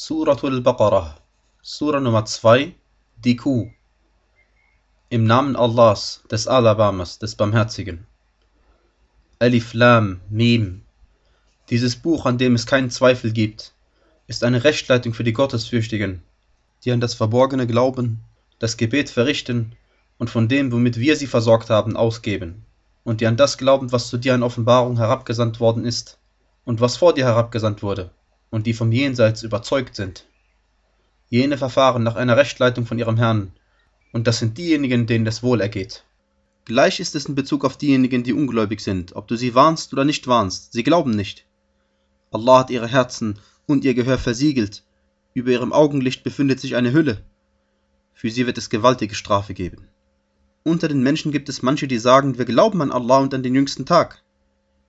Suratul Baqarah, Sura Nummer 2, die Kuh. Im Namen Allahs, des Alabamas, des Barmherzigen. Alif Lam Mim. Dieses Buch, an dem es keinen Zweifel gibt, ist eine Rechtleitung für die Gottesfürchtigen, die an das Verborgene glauben, das Gebet verrichten und von dem, womit wir sie versorgt haben, ausgeben, und die an das glauben, was zu dir an Offenbarung herabgesandt worden ist und was vor dir herabgesandt wurde und die vom Jenseits überzeugt sind. Jene verfahren nach einer Rechtleitung von ihrem Herrn, und das sind diejenigen, denen es wohl ergeht. Gleich ist es in Bezug auf diejenigen, die ungläubig sind, ob du sie warnst oder nicht warnst, sie glauben nicht. Allah hat ihre Herzen und ihr Gehör versiegelt, über ihrem Augenlicht befindet sich eine Hülle. Für sie wird es gewaltige Strafe geben. Unter den Menschen gibt es manche, die sagen, wir glauben an Allah und an den jüngsten Tag.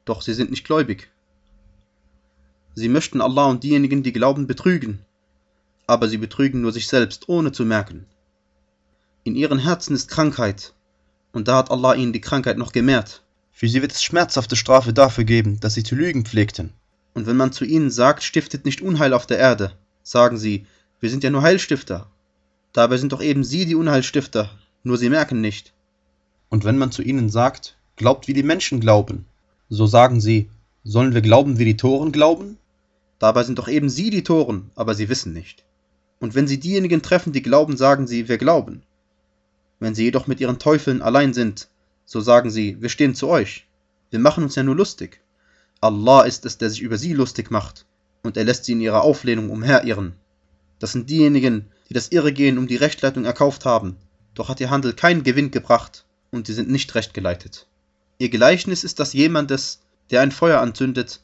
Doch sie sind nicht gläubig. Sie möchten Allah und diejenigen, die glauben, betrügen, aber sie betrügen nur sich selbst, ohne zu merken. In ihren Herzen ist Krankheit, und da hat Allah ihnen die Krankheit noch gemehrt. Für sie wird es schmerzhafte Strafe dafür geben, dass sie zu lügen pflegten. Und wenn man zu ihnen sagt, stiftet nicht Unheil auf der Erde, sagen sie, wir sind ja nur Heilstifter. Dabei sind doch eben sie die Unheilstifter, nur sie merken nicht. Und wenn man zu ihnen sagt, glaubt wie die Menschen glauben, so sagen sie, sollen wir glauben wie die Toren glauben? Dabei sind doch eben sie die Toren, aber sie wissen nicht. Und wenn sie diejenigen treffen, die glauben, sagen sie, wir glauben. Wenn sie jedoch mit ihren Teufeln allein sind, so sagen sie, wir stehen zu euch. Wir machen uns ja nur lustig. Allah ist es, der sich über sie lustig macht, und er lässt sie in ihrer Auflehnung umherirren. Das sind diejenigen, die das Irregehen um die Rechtleitung erkauft haben, doch hat ihr Handel keinen Gewinn gebracht, und sie sind nicht recht geleitet. Ihr Gleichnis ist das jemandes, der ein Feuer anzündet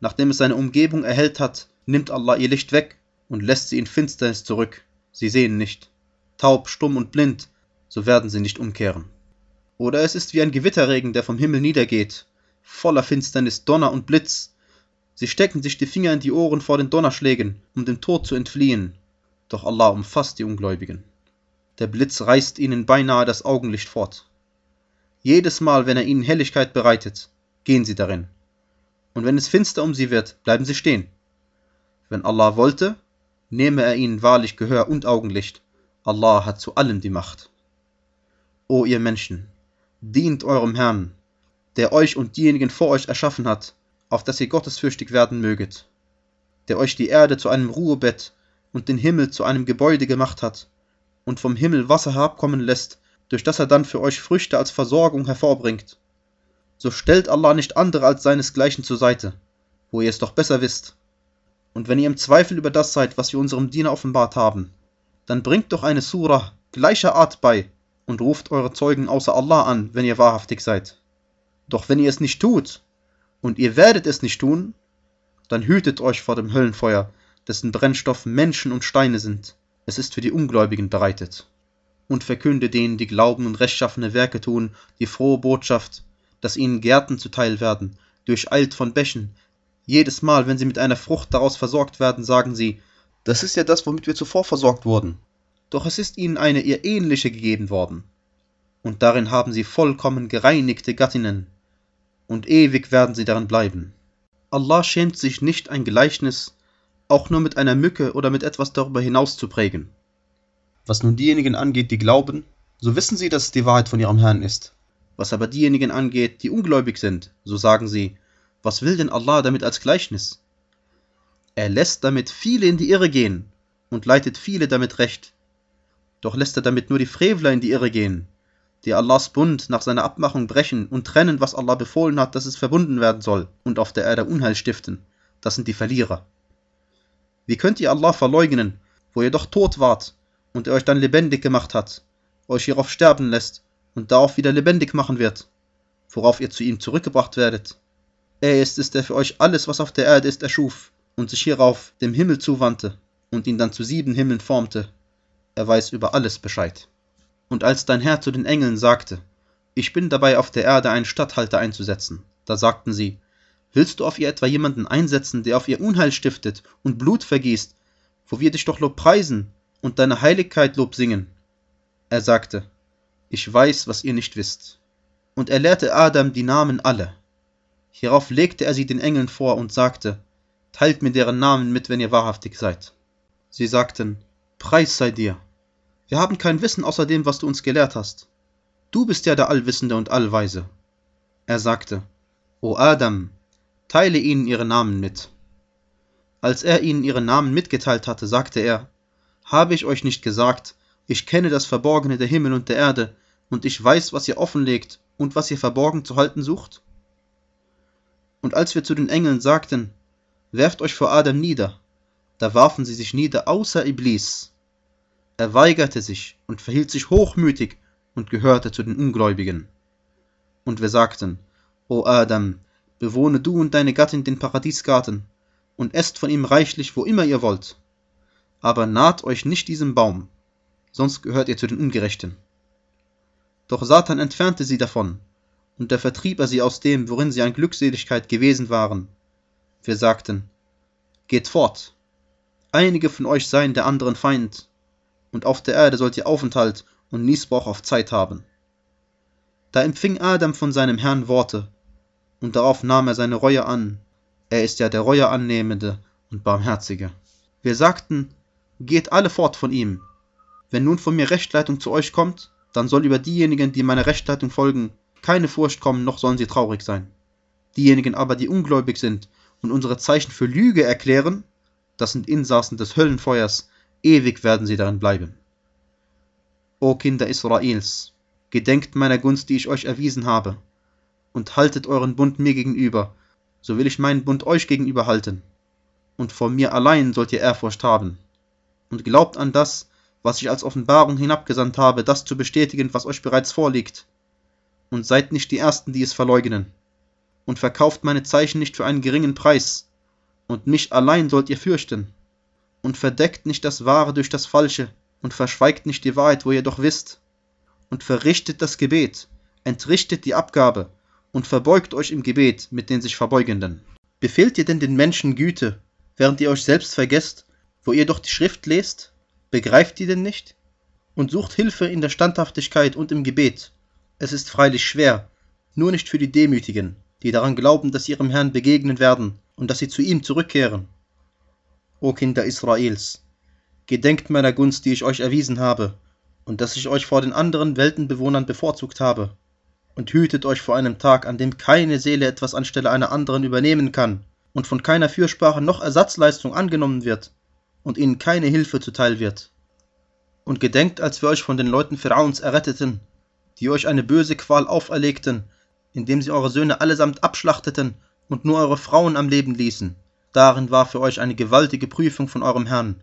Nachdem es seine Umgebung erhellt hat, nimmt Allah ihr Licht weg und lässt sie in Finsternis zurück. Sie sehen nicht. Taub, stumm und blind, so werden sie nicht umkehren. Oder es ist wie ein Gewitterregen, der vom Himmel niedergeht, voller Finsternis, Donner und Blitz. Sie stecken sich die Finger in die Ohren vor den Donnerschlägen, um dem Tod zu entfliehen. Doch Allah umfasst die Ungläubigen. Der Blitz reißt ihnen beinahe das Augenlicht fort. Jedes Mal, wenn er ihnen Helligkeit bereitet, gehen sie darin und wenn es finster um sie wird, bleiben sie stehen. Wenn Allah wollte, nehme er ihnen wahrlich Gehör und Augenlicht. Allah hat zu allem die Macht. O ihr Menschen, dient eurem Herrn, der euch und diejenigen vor euch erschaffen hat, auf dass ihr gottesfürchtig werden möget, der euch die Erde zu einem Ruhebett und den Himmel zu einem Gebäude gemacht hat und vom Himmel Wasser herabkommen lässt, durch das er dann für euch Früchte als Versorgung hervorbringt so stellt Allah nicht andere als seinesgleichen zur Seite, wo ihr es doch besser wisst. Und wenn ihr im Zweifel über das seid, was wir unserem Diener offenbart haben, dann bringt doch eine Surah gleicher Art bei und ruft eure Zeugen außer Allah an, wenn ihr wahrhaftig seid. Doch wenn ihr es nicht tut, und ihr werdet es nicht tun, dann hütet euch vor dem Höllenfeuer, dessen Brennstoff Menschen und Steine sind. Es ist für die Ungläubigen bereitet. Und verkünde denen, die glauben und rechtschaffene Werke tun, die frohe Botschaft, dass ihnen Gärten zuteil werden, durcheilt von Bächen. Jedes Mal, wenn sie mit einer Frucht daraus versorgt werden, sagen sie, das ist ja das, womit wir zuvor versorgt wurden. Doch es ist ihnen eine ihr ähnliche gegeben worden. Und darin haben sie vollkommen gereinigte Gattinnen, und ewig werden sie darin bleiben. Allah schämt sich nicht, ein Gleichnis auch nur mit einer Mücke oder mit etwas darüber hinaus zu prägen. Was nun diejenigen angeht, die glauben, so wissen sie, dass es die Wahrheit von ihrem Herrn ist. Was aber diejenigen angeht, die ungläubig sind, so sagen sie, was will denn Allah damit als Gleichnis? Er lässt damit viele in die Irre gehen und leitet viele damit recht. Doch lässt er damit nur die Frevler in die Irre gehen, die Allahs Bund nach seiner Abmachung brechen und trennen, was Allah befohlen hat, dass es verbunden werden soll und auf der Erde Unheil stiften. Das sind die Verlierer. Wie könnt ihr Allah verleugnen, wo ihr doch tot wart und er euch dann lebendig gemacht hat, euch hierauf sterben lässt und darauf wieder lebendig machen wird, worauf ihr zu ihm zurückgebracht werdet. Er ist es, der für euch alles, was auf der Erde ist, erschuf und sich hierauf dem Himmel zuwandte und ihn dann zu sieben Himmeln formte. Er weiß über alles Bescheid. Und als dein Herr zu den Engeln sagte, ich bin dabei auf der Erde einen Statthalter einzusetzen, da sagten sie, willst du auf ihr etwa jemanden einsetzen, der auf ihr Unheil stiftet und Blut vergießt, wo wir dich doch Lob preisen und deine Heiligkeit Lob singen? Er sagte, ich weiß, was ihr nicht wisst. Und er lehrte Adam die Namen alle. Hierauf legte er sie den Engeln vor und sagte, Teilt mir deren Namen mit, wenn ihr wahrhaftig seid. Sie sagten, Preis sei dir. Wir haben kein Wissen außer dem, was du uns gelehrt hast. Du bist ja der Allwissende und Allweise. Er sagte, O Adam, teile ihnen ihre Namen mit. Als er ihnen ihre Namen mitgeteilt hatte, sagte er, Habe ich euch nicht gesagt, ich kenne das Verborgene der Himmel und der Erde, und ich weiß, was ihr offenlegt und was ihr verborgen zu halten sucht? Und als wir zu den Engeln sagten, Werft euch vor Adam nieder, da warfen sie sich nieder außer Iblis. Er weigerte sich und verhielt sich hochmütig und gehörte zu den Ungläubigen. Und wir sagten, O Adam, bewohne du und deine Gattin den Paradiesgarten und esst von ihm reichlich, wo immer ihr wollt. Aber naht euch nicht diesem Baum, sonst gehört ihr zu den Ungerechten. Doch Satan entfernte sie davon, und da vertrieb er sie aus dem, worin sie an Glückseligkeit gewesen waren. Wir sagten, Geht fort, einige von euch seien der anderen Feind, und auf der Erde sollt ihr Aufenthalt und Niesbrauch auf Zeit haben. Da empfing Adam von seinem Herrn Worte, und darauf nahm er seine Reue an. Er ist ja der Reue annehmende und Barmherzige. Wir sagten, geht alle fort von ihm, wenn nun von mir Rechtleitung zu euch kommt, dann soll über diejenigen, die meiner Rechtleitung folgen, keine Furcht kommen, noch sollen sie traurig sein. Diejenigen aber, die ungläubig sind und unsere Zeichen für Lüge erklären, das sind Insassen des Höllenfeuers, ewig werden sie darin bleiben. O Kinder Israels, gedenkt meiner Gunst, die ich euch erwiesen habe, und haltet euren Bund mir gegenüber, so will ich meinen Bund euch gegenüber halten. Und vor mir allein sollt ihr Ehrfurcht haben. Und glaubt an das, was ich als Offenbarung hinabgesandt habe, das zu bestätigen, was euch bereits vorliegt. Und seid nicht die Ersten, die es verleugnen. Und verkauft meine Zeichen nicht für einen geringen Preis. Und mich allein sollt ihr fürchten. Und verdeckt nicht das Wahre durch das Falsche, und verschweigt nicht die Wahrheit, wo ihr doch wisst. Und verrichtet das Gebet, entrichtet die Abgabe, und verbeugt euch im Gebet mit den sich Verbeugenden. Befehlt ihr denn den Menschen Güte, während ihr euch selbst vergesst, wo ihr doch die Schrift lest? Begreift ihr denn nicht? Und sucht Hilfe in der Standhaftigkeit und im Gebet. Es ist freilich schwer, nur nicht für die Demütigen, die daran glauben, dass sie ihrem Herrn begegnen werden und dass sie zu ihm zurückkehren. O Kinder Israels, gedenkt meiner Gunst, die ich euch erwiesen habe, und dass ich euch vor den anderen Weltenbewohnern bevorzugt habe, und hütet euch vor einem Tag, an dem keine Seele etwas anstelle einer anderen übernehmen kann, und von keiner Fürsprache noch Ersatzleistung angenommen wird, und ihnen keine Hilfe zuteil wird. Und gedenkt, als wir euch von den Leuten Pharaons erretteten, die euch eine böse Qual auferlegten, indem sie eure Söhne allesamt abschlachteten und nur eure Frauen am Leben ließen. Darin war für euch eine gewaltige Prüfung von eurem Herrn.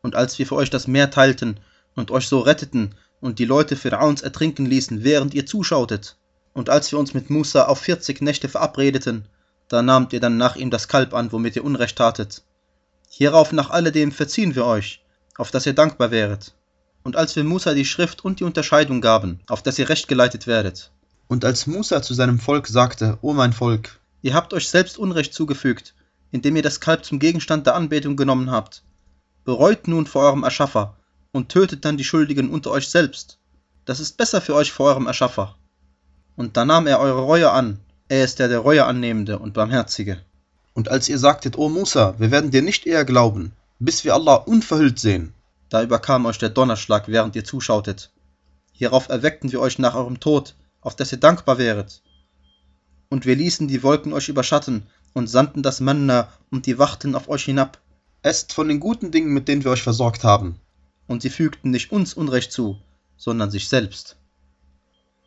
Und als wir für euch das Meer teilten und euch so retteten und die Leute Pharaons ertrinken ließen, während ihr zuschautet, und als wir uns mit Musa auf vierzig Nächte verabredeten, da nahmt ihr dann nach ihm das Kalb an, womit ihr Unrecht tatet. Hierauf nach alledem verziehen wir euch, auf dass ihr dankbar wäret. Und als wir Musa die Schrift und die Unterscheidung gaben, auf dass ihr recht geleitet werdet. Und als Musa zu seinem Volk sagte, O mein Volk, ihr habt euch selbst Unrecht zugefügt, indem ihr das Kalb zum Gegenstand der Anbetung genommen habt. Bereut nun vor eurem Erschaffer und tötet dann die Schuldigen unter euch selbst. Das ist besser für euch vor eurem Erschaffer. Und da nahm er eure Reue an, er ist der der Reue annehmende und Barmherzige. Und als ihr sagtet, O Musa, wir werden dir nicht eher glauben, bis wir Allah unverhüllt sehen, da überkam euch der Donnerschlag, während ihr zuschautet. Hierauf erweckten wir euch nach eurem Tod, auf dass ihr dankbar wäret. Und wir ließen die Wolken euch überschatten und sandten das Manna und die Wachten auf euch hinab. Esst von den guten Dingen, mit denen wir euch versorgt haben. Und sie fügten nicht uns Unrecht zu, sondern sich selbst.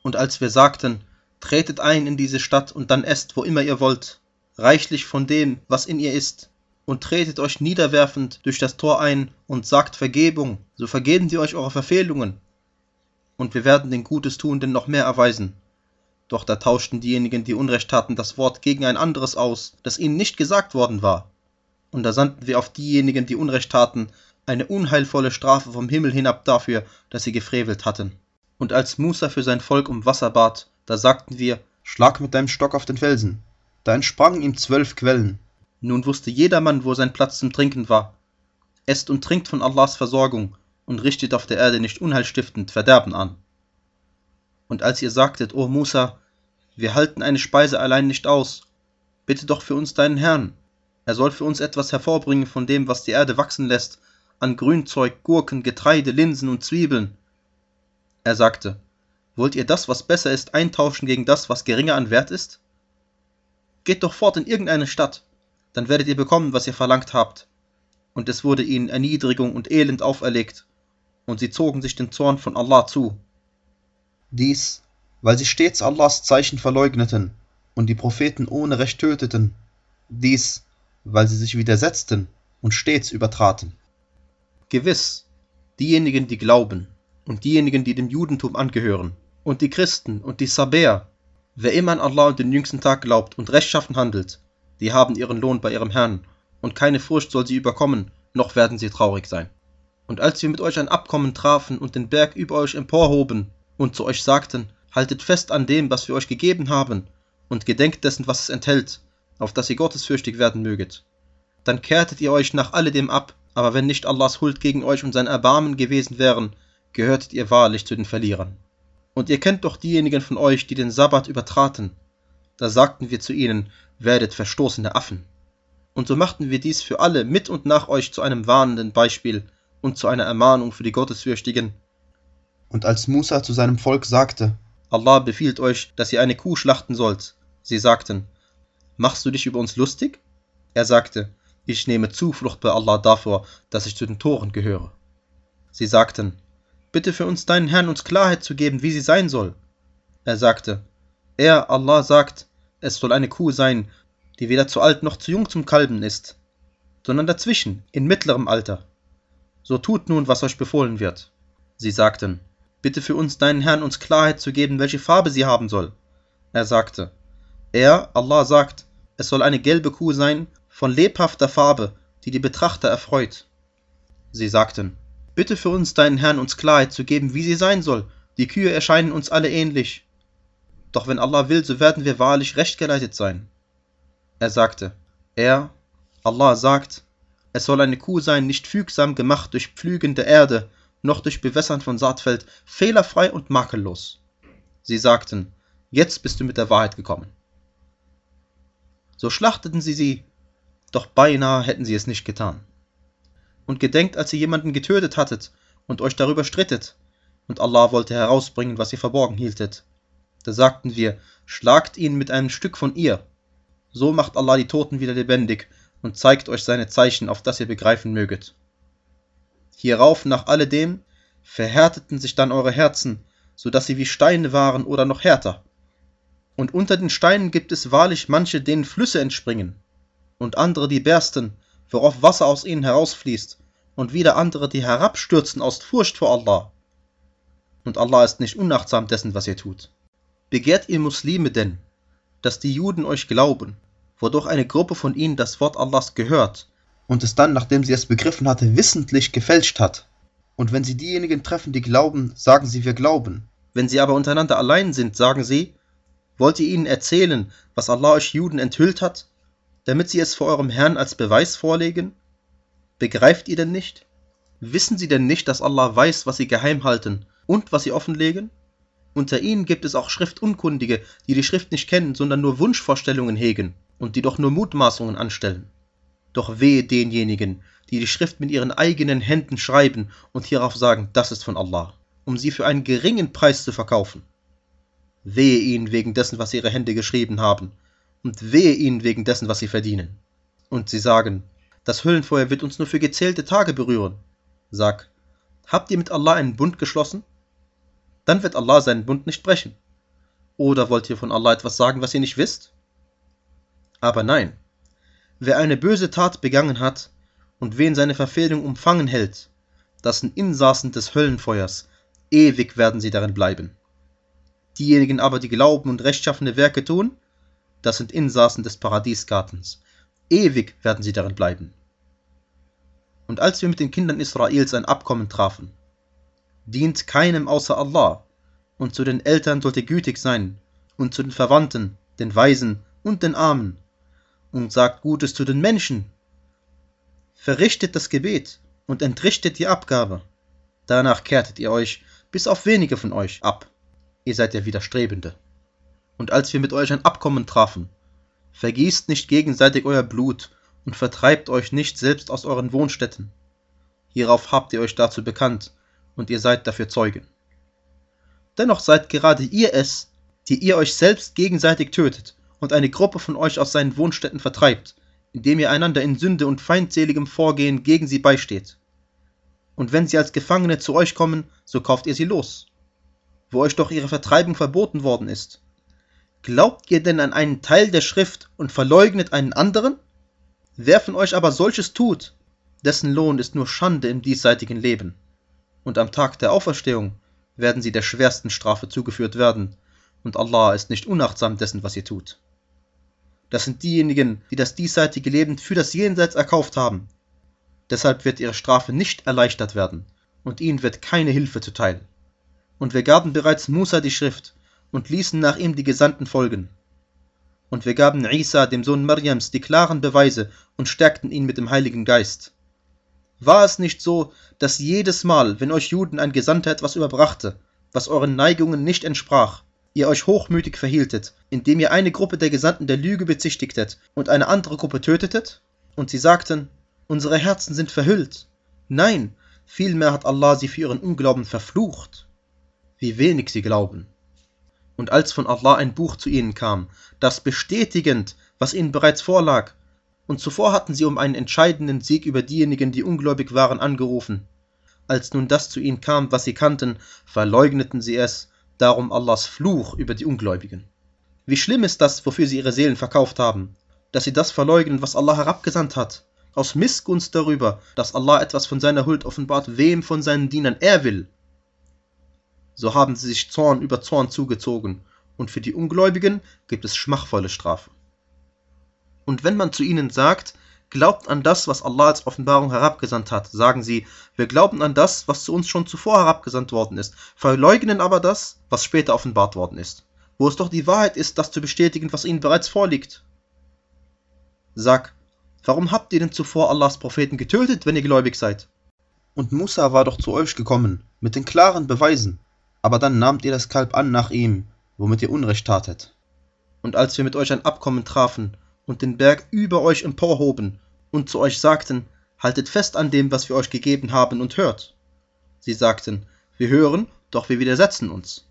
Und als wir sagten, tretet ein in diese Stadt und dann esst, wo immer ihr wollt, reichlich von dem, was in ihr ist, und tretet euch niederwerfend durch das Tor ein und sagt Vergebung, so vergeben wir euch eure Verfehlungen. Und wir werden den Gutes tuenden noch mehr erweisen. Doch da tauschten diejenigen, die Unrecht taten, das Wort gegen ein anderes aus, das ihnen nicht gesagt worden war. Und da sandten wir auf diejenigen, die Unrecht taten, eine unheilvolle Strafe vom Himmel hinab dafür, dass sie gefrevelt hatten. Und als Musa für sein Volk um Wasser bat, da sagten wir, Schlag mit deinem Stock auf den Felsen. Da entsprangen ihm zwölf Quellen. Nun wusste jedermann, wo sein Platz zum Trinken war. Esst und trinkt von Allahs Versorgung und richtet auf der Erde nicht unheilstiftend Verderben an. Und als ihr sagtet, O Musa, wir halten eine Speise allein nicht aus, bitte doch für uns deinen Herrn. Er soll für uns etwas hervorbringen von dem, was die Erde wachsen lässt, an Grünzeug, Gurken, Getreide, Linsen und Zwiebeln. Er sagte, Wollt ihr das, was besser ist, eintauschen gegen das, was geringer an Wert ist? Geht doch fort in irgendeine Stadt, dann werdet ihr bekommen, was ihr verlangt habt. Und es wurde ihnen Erniedrigung und Elend auferlegt, und sie zogen sich den Zorn von Allah zu. Dies, weil sie stets Allahs Zeichen verleugneten und die Propheten ohne Recht töteten. Dies, weil sie sich widersetzten und stets übertraten. Gewiss, diejenigen, die glauben, und diejenigen, die dem Judentum angehören, und die Christen und die Sabäer, wer immer an Allah und den jüngsten Tag glaubt und rechtschaffen handelt, die haben ihren Lohn bei ihrem Herrn, und keine Furcht soll sie überkommen, noch werden sie traurig sein. Und als wir mit euch ein Abkommen trafen und den Berg über euch emporhoben und zu euch sagten, haltet fest an dem, was wir euch gegeben haben, und gedenkt dessen, was es enthält, auf dass ihr gottesfürchtig werden möget. Dann kehrtet ihr euch nach alledem ab, aber wenn nicht Allahs Huld gegen euch und sein Erbarmen gewesen wären, gehörtet ihr wahrlich zu den Verlierern. Und ihr kennt doch diejenigen von euch, die den Sabbat übertraten. Da sagten wir zu ihnen, werdet verstoßene Affen. Und so machten wir dies für alle mit und nach euch zu einem warnenden Beispiel und zu einer Ermahnung für die Gottesfürchtigen. Und als Musa zu seinem Volk sagte, Allah befiehlt euch, dass ihr eine Kuh schlachten sollt, sie sagten, machst du dich über uns lustig? Er sagte, ich nehme Zuflucht bei Allah davor, dass ich zu den Toren gehöre. Sie sagten, bitte für uns deinen Herrn uns Klarheit zu geben, wie sie sein soll. Er sagte, er, Allah, sagt, es soll eine Kuh sein, die weder zu alt noch zu jung zum Kalben ist, sondern dazwischen, in mittlerem Alter. So tut nun, was euch befohlen wird. Sie sagten, bitte für uns deinen Herrn uns Klarheit zu geben, welche Farbe sie haben soll. Er sagte, er, Allah, sagt, es soll eine gelbe Kuh sein, von lebhafter Farbe, die die Betrachter erfreut. Sie sagten, bitte für uns deinen Herrn uns Klarheit zu geben, wie sie sein soll, die Kühe erscheinen uns alle ähnlich. Doch wenn Allah will, so werden wir wahrlich rechtgeleitet sein. Er sagte, er, Allah sagt, es soll eine Kuh sein, nicht fügsam gemacht durch Pflügen der Erde, noch durch Bewässern von Saatfeld, fehlerfrei und makellos. Sie sagten, jetzt bist du mit der Wahrheit gekommen. So schlachteten sie sie, doch beinahe hätten sie es nicht getan. Und gedenkt, als ihr jemanden getötet hattet und euch darüber strittet, und Allah wollte herausbringen, was ihr verborgen hieltet. Da sagten wir, schlagt ihn mit einem Stück von ihr. So macht Allah die Toten wieder lebendig und zeigt euch seine Zeichen, auf das ihr begreifen möget. Hierauf nach alledem verhärteten sich dann eure Herzen, so dass sie wie Steine waren oder noch härter. Und unter den Steinen gibt es wahrlich manche, denen Flüsse entspringen, und andere, die bersten, worauf Wasser aus ihnen herausfließt, und wieder andere, die herabstürzen aus Furcht vor Allah. Und Allah ist nicht unachtsam dessen, was ihr tut. Begehrt ihr Muslime denn, dass die Juden euch glauben, wodurch eine Gruppe von ihnen das Wort Allahs gehört und es dann, nachdem sie es begriffen hatte, wissentlich gefälscht hat? Und wenn sie diejenigen treffen, die glauben, sagen sie, wir glauben. Wenn sie aber untereinander allein sind, sagen sie, wollt ihr ihnen erzählen, was Allah euch Juden enthüllt hat, damit sie es vor eurem Herrn als Beweis vorlegen? Begreift ihr denn nicht? Wissen sie denn nicht, dass Allah weiß, was sie geheim halten und was sie offenlegen? Unter ihnen gibt es auch Schriftunkundige, die die Schrift nicht kennen, sondern nur Wunschvorstellungen hegen und die doch nur Mutmaßungen anstellen. Doch wehe denjenigen, die die Schrift mit ihren eigenen Händen schreiben und hierauf sagen, das ist von Allah, um sie für einen geringen Preis zu verkaufen. Wehe ihnen wegen dessen, was ihre Hände geschrieben haben, und wehe ihnen wegen dessen, was sie verdienen. Und sie sagen, das Höllenfeuer wird uns nur für gezählte Tage berühren. Sag, habt ihr mit Allah einen Bund geschlossen? dann wird Allah seinen Bund nicht brechen. Oder wollt ihr von Allah etwas sagen, was ihr nicht wisst? Aber nein, wer eine böse Tat begangen hat und wen seine Verfehlung umfangen hält, das sind Insassen des Höllenfeuers, ewig werden sie darin bleiben. Diejenigen aber, die glauben und rechtschaffene Werke tun, das sind Insassen des Paradiesgartens, ewig werden sie darin bleiben. Und als wir mit den Kindern Israels ein Abkommen trafen, dient keinem außer Allah, und zu den Eltern sollt ihr gütig sein, und zu den Verwandten, den Weisen und den Armen, und sagt Gutes zu den Menschen. Verrichtet das Gebet und entrichtet die Abgabe. Danach kehrtet ihr euch, bis auf wenige von euch, ab. Ihr seid ja Widerstrebende. Und als wir mit euch ein Abkommen trafen, vergießt nicht gegenseitig euer Blut und vertreibt euch nicht selbst aus euren Wohnstätten. Hierauf habt ihr euch dazu bekannt, und ihr seid dafür Zeugen. Dennoch seid gerade ihr es, die ihr euch selbst gegenseitig tötet und eine Gruppe von euch aus seinen Wohnstätten vertreibt, indem ihr einander in Sünde und feindseligem Vorgehen gegen sie beisteht. Und wenn sie als Gefangene zu euch kommen, so kauft ihr sie los, wo euch doch ihre Vertreibung verboten worden ist. Glaubt ihr denn an einen Teil der Schrift und verleugnet einen anderen? Wer von euch aber solches tut, dessen Lohn ist nur Schande im diesseitigen Leben. Und am Tag der Auferstehung werden sie der schwersten Strafe zugeführt werden, und Allah ist nicht unachtsam dessen, was ihr tut. Das sind diejenigen, die das diesseitige Leben für das Jenseits erkauft haben. Deshalb wird ihre Strafe nicht erleichtert werden, und ihnen wird keine Hilfe zuteil. Und wir gaben bereits Musa die Schrift und ließen nach ihm die Gesandten folgen. Und wir gaben Isa, dem Sohn Mariams, die klaren Beweise und stärkten ihn mit dem Heiligen Geist. War es nicht so, dass jedes Mal, wenn euch Juden ein Gesandter etwas überbrachte, was euren Neigungen nicht entsprach, ihr euch hochmütig verhieltet, indem ihr eine Gruppe der Gesandten der Lüge bezichtigtet und eine andere Gruppe tötetet? Und sie sagten, unsere Herzen sind verhüllt. Nein, vielmehr hat Allah sie für ihren Unglauben verflucht. Wie wenig sie glauben. Und als von Allah ein Buch zu ihnen kam, das bestätigend, was ihnen bereits vorlag, und zuvor hatten sie um einen entscheidenden Sieg über diejenigen, die ungläubig waren, angerufen. Als nun das zu ihnen kam, was sie kannten, verleugneten sie es darum Allahs Fluch über die Ungläubigen. Wie schlimm ist das, wofür sie ihre Seelen verkauft haben, dass sie das verleugnen, was Allah herabgesandt hat, aus Missgunst darüber, dass Allah etwas von seiner Huld offenbart, wem von seinen Dienern er will. So haben sie sich Zorn über Zorn zugezogen, und für die Ungläubigen gibt es schmachvolle Strafe. Und wenn man zu ihnen sagt, Glaubt an das, was Allah als Offenbarung herabgesandt hat, sagen sie, wir glauben an das, was zu uns schon zuvor herabgesandt worden ist, verleugnen aber das, was später offenbart worden ist, wo es doch die Wahrheit ist, das zu bestätigen, was ihnen bereits vorliegt. Sag, warum habt ihr denn zuvor Allahs Propheten getötet, wenn ihr gläubig seid? Und Musa war doch zu euch gekommen, mit den klaren Beweisen, aber dann nahmt ihr das Kalb an nach ihm, womit ihr Unrecht tatet. Und als wir mit euch ein Abkommen trafen, und den Berg über euch emporhoben und zu euch sagten, haltet fest an dem, was wir euch gegeben haben und hört. Sie sagten, wir hören, doch wir widersetzen uns.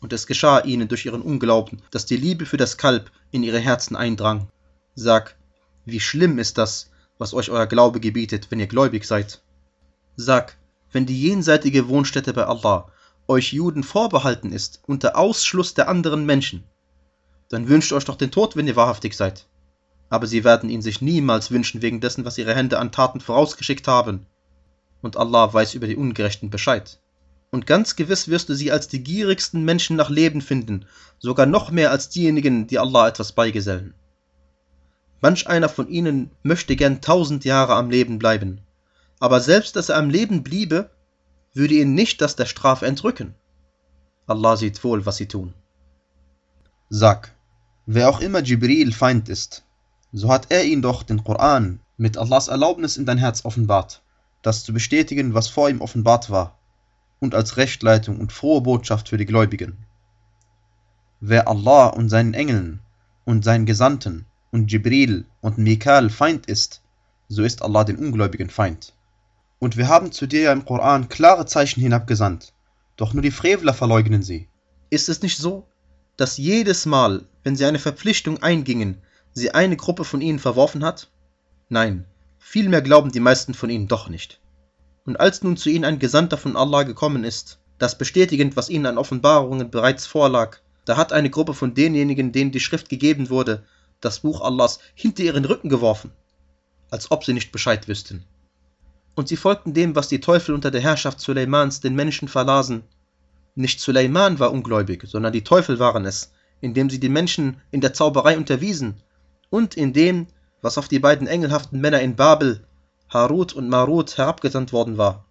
Und es geschah ihnen durch ihren Unglauben, dass die Liebe für das Kalb in ihre Herzen eindrang. Sag, wie schlimm ist das, was euch euer Glaube gebietet, wenn ihr gläubig seid. Sag, wenn die jenseitige Wohnstätte bei Allah euch Juden vorbehalten ist unter Ausschluss der anderen Menschen, dann wünscht euch doch den Tod, wenn ihr wahrhaftig seid aber sie werden ihn sich niemals wünschen wegen dessen, was ihre Hände an Taten vorausgeschickt haben. Und Allah weiß über die Ungerechten Bescheid. Und ganz gewiss wirst du sie als die gierigsten Menschen nach Leben finden, sogar noch mehr als diejenigen, die Allah etwas beigesellen. Manch einer von ihnen möchte gern tausend Jahre am Leben bleiben, aber selbst dass er am Leben bliebe, würde ihn nicht das der Strafe entrücken. Allah sieht wohl, was sie tun. Sag, wer auch immer Jibril Feind ist, so hat er ihn doch den Koran mit Allahs Erlaubnis in dein Herz offenbart, das zu bestätigen, was vor ihm offenbart war, und als Rechtleitung und frohe Botschaft für die Gläubigen. Wer Allah und seinen Engeln und seinen Gesandten und Jibril und Mikal Feind ist, so ist Allah den Ungläubigen Feind. Und wir haben zu dir ja im Koran klare Zeichen hinabgesandt, doch nur die Frevler verleugnen sie. Ist es nicht so, dass jedes Mal, wenn sie eine Verpflichtung eingingen, sie eine Gruppe von ihnen verworfen hat? Nein, vielmehr glauben die meisten von ihnen doch nicht. Und als nun zu ihnen ein Gesandter von Allah gekommen ist, das bestätigend, was ihnen an Offenbarungen bereits vorlag, da hat eine Gruppe von denjenigen, denen die Schrift gegeben wurde, das Buch Allahs hinter ihren Rücken geworfen, als ob sie nicht Bescheid wüssten. Und sie folgten dem, was die Teufel unter der Herrschaft Suleimans den Menschen verlasen. Nicht Suleiman war ungläubig, sondern die Teufel waren es, indem sie die Menschen in der Zauberei unterwiesen und in dem, was auf die beiden engelhaften Männer in Babel, Harut und Marut, herabgesandt worden war.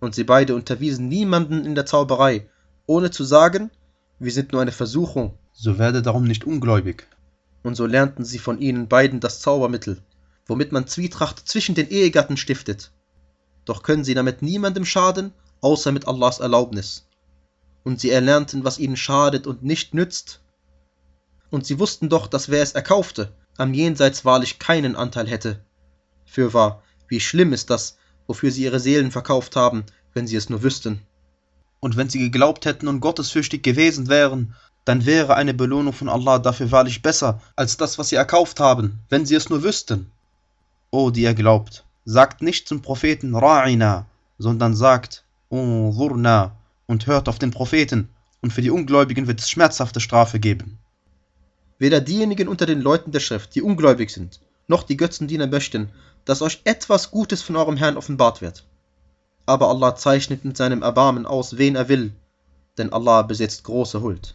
Und sie beide unterwiesen niemanden in der Zauberei, ohne zu sagen, wir sind nur eine Versuchung, so werde darum nicht ungläubig. Und so lernten sie von ihnen beiden das Zaubermittel, womit man Zwietracht zwischen den Ehegatten stiftet. Doch können sie damit niemandem schaden, außer mit Allahs Erlaubnis. Und sie erlernten, was ihnen schadet und nicht nützt. Und sie wussten doch, dass wer es erkaufte, am Jenseits wahrlich keinen Anteil hätte, Fürwahr, wie schlimm ist das, wofür sie ihre Seelen verkauft haben, wenn sie es nur wüssten. Und wenn sie geglaubt hätten und gottesfürchtig gewesen wären, dann wäre eine Belohnung von Allah dafür wahrlich besser als das, was sie erkauft haben, wenn sie es nur wüssten. O, die ihr glaubt, sagt nicht zum Propheten Ra'ina, sondern sagt Unzurna und hört auf den Propheten, und für die Ungläubigen wird es schmerzhafte Strafe geben. Weder diejenigen unter den Leuten der Schrift, die ungläubig sind, noch die Götzendiener möchten, dass euch etwas Gutes von eurem Herrn offenbart wird. Aber Allah zeichnet mit seinem Erbarmen aus, wen er will, denn Allah besitzt große Huld.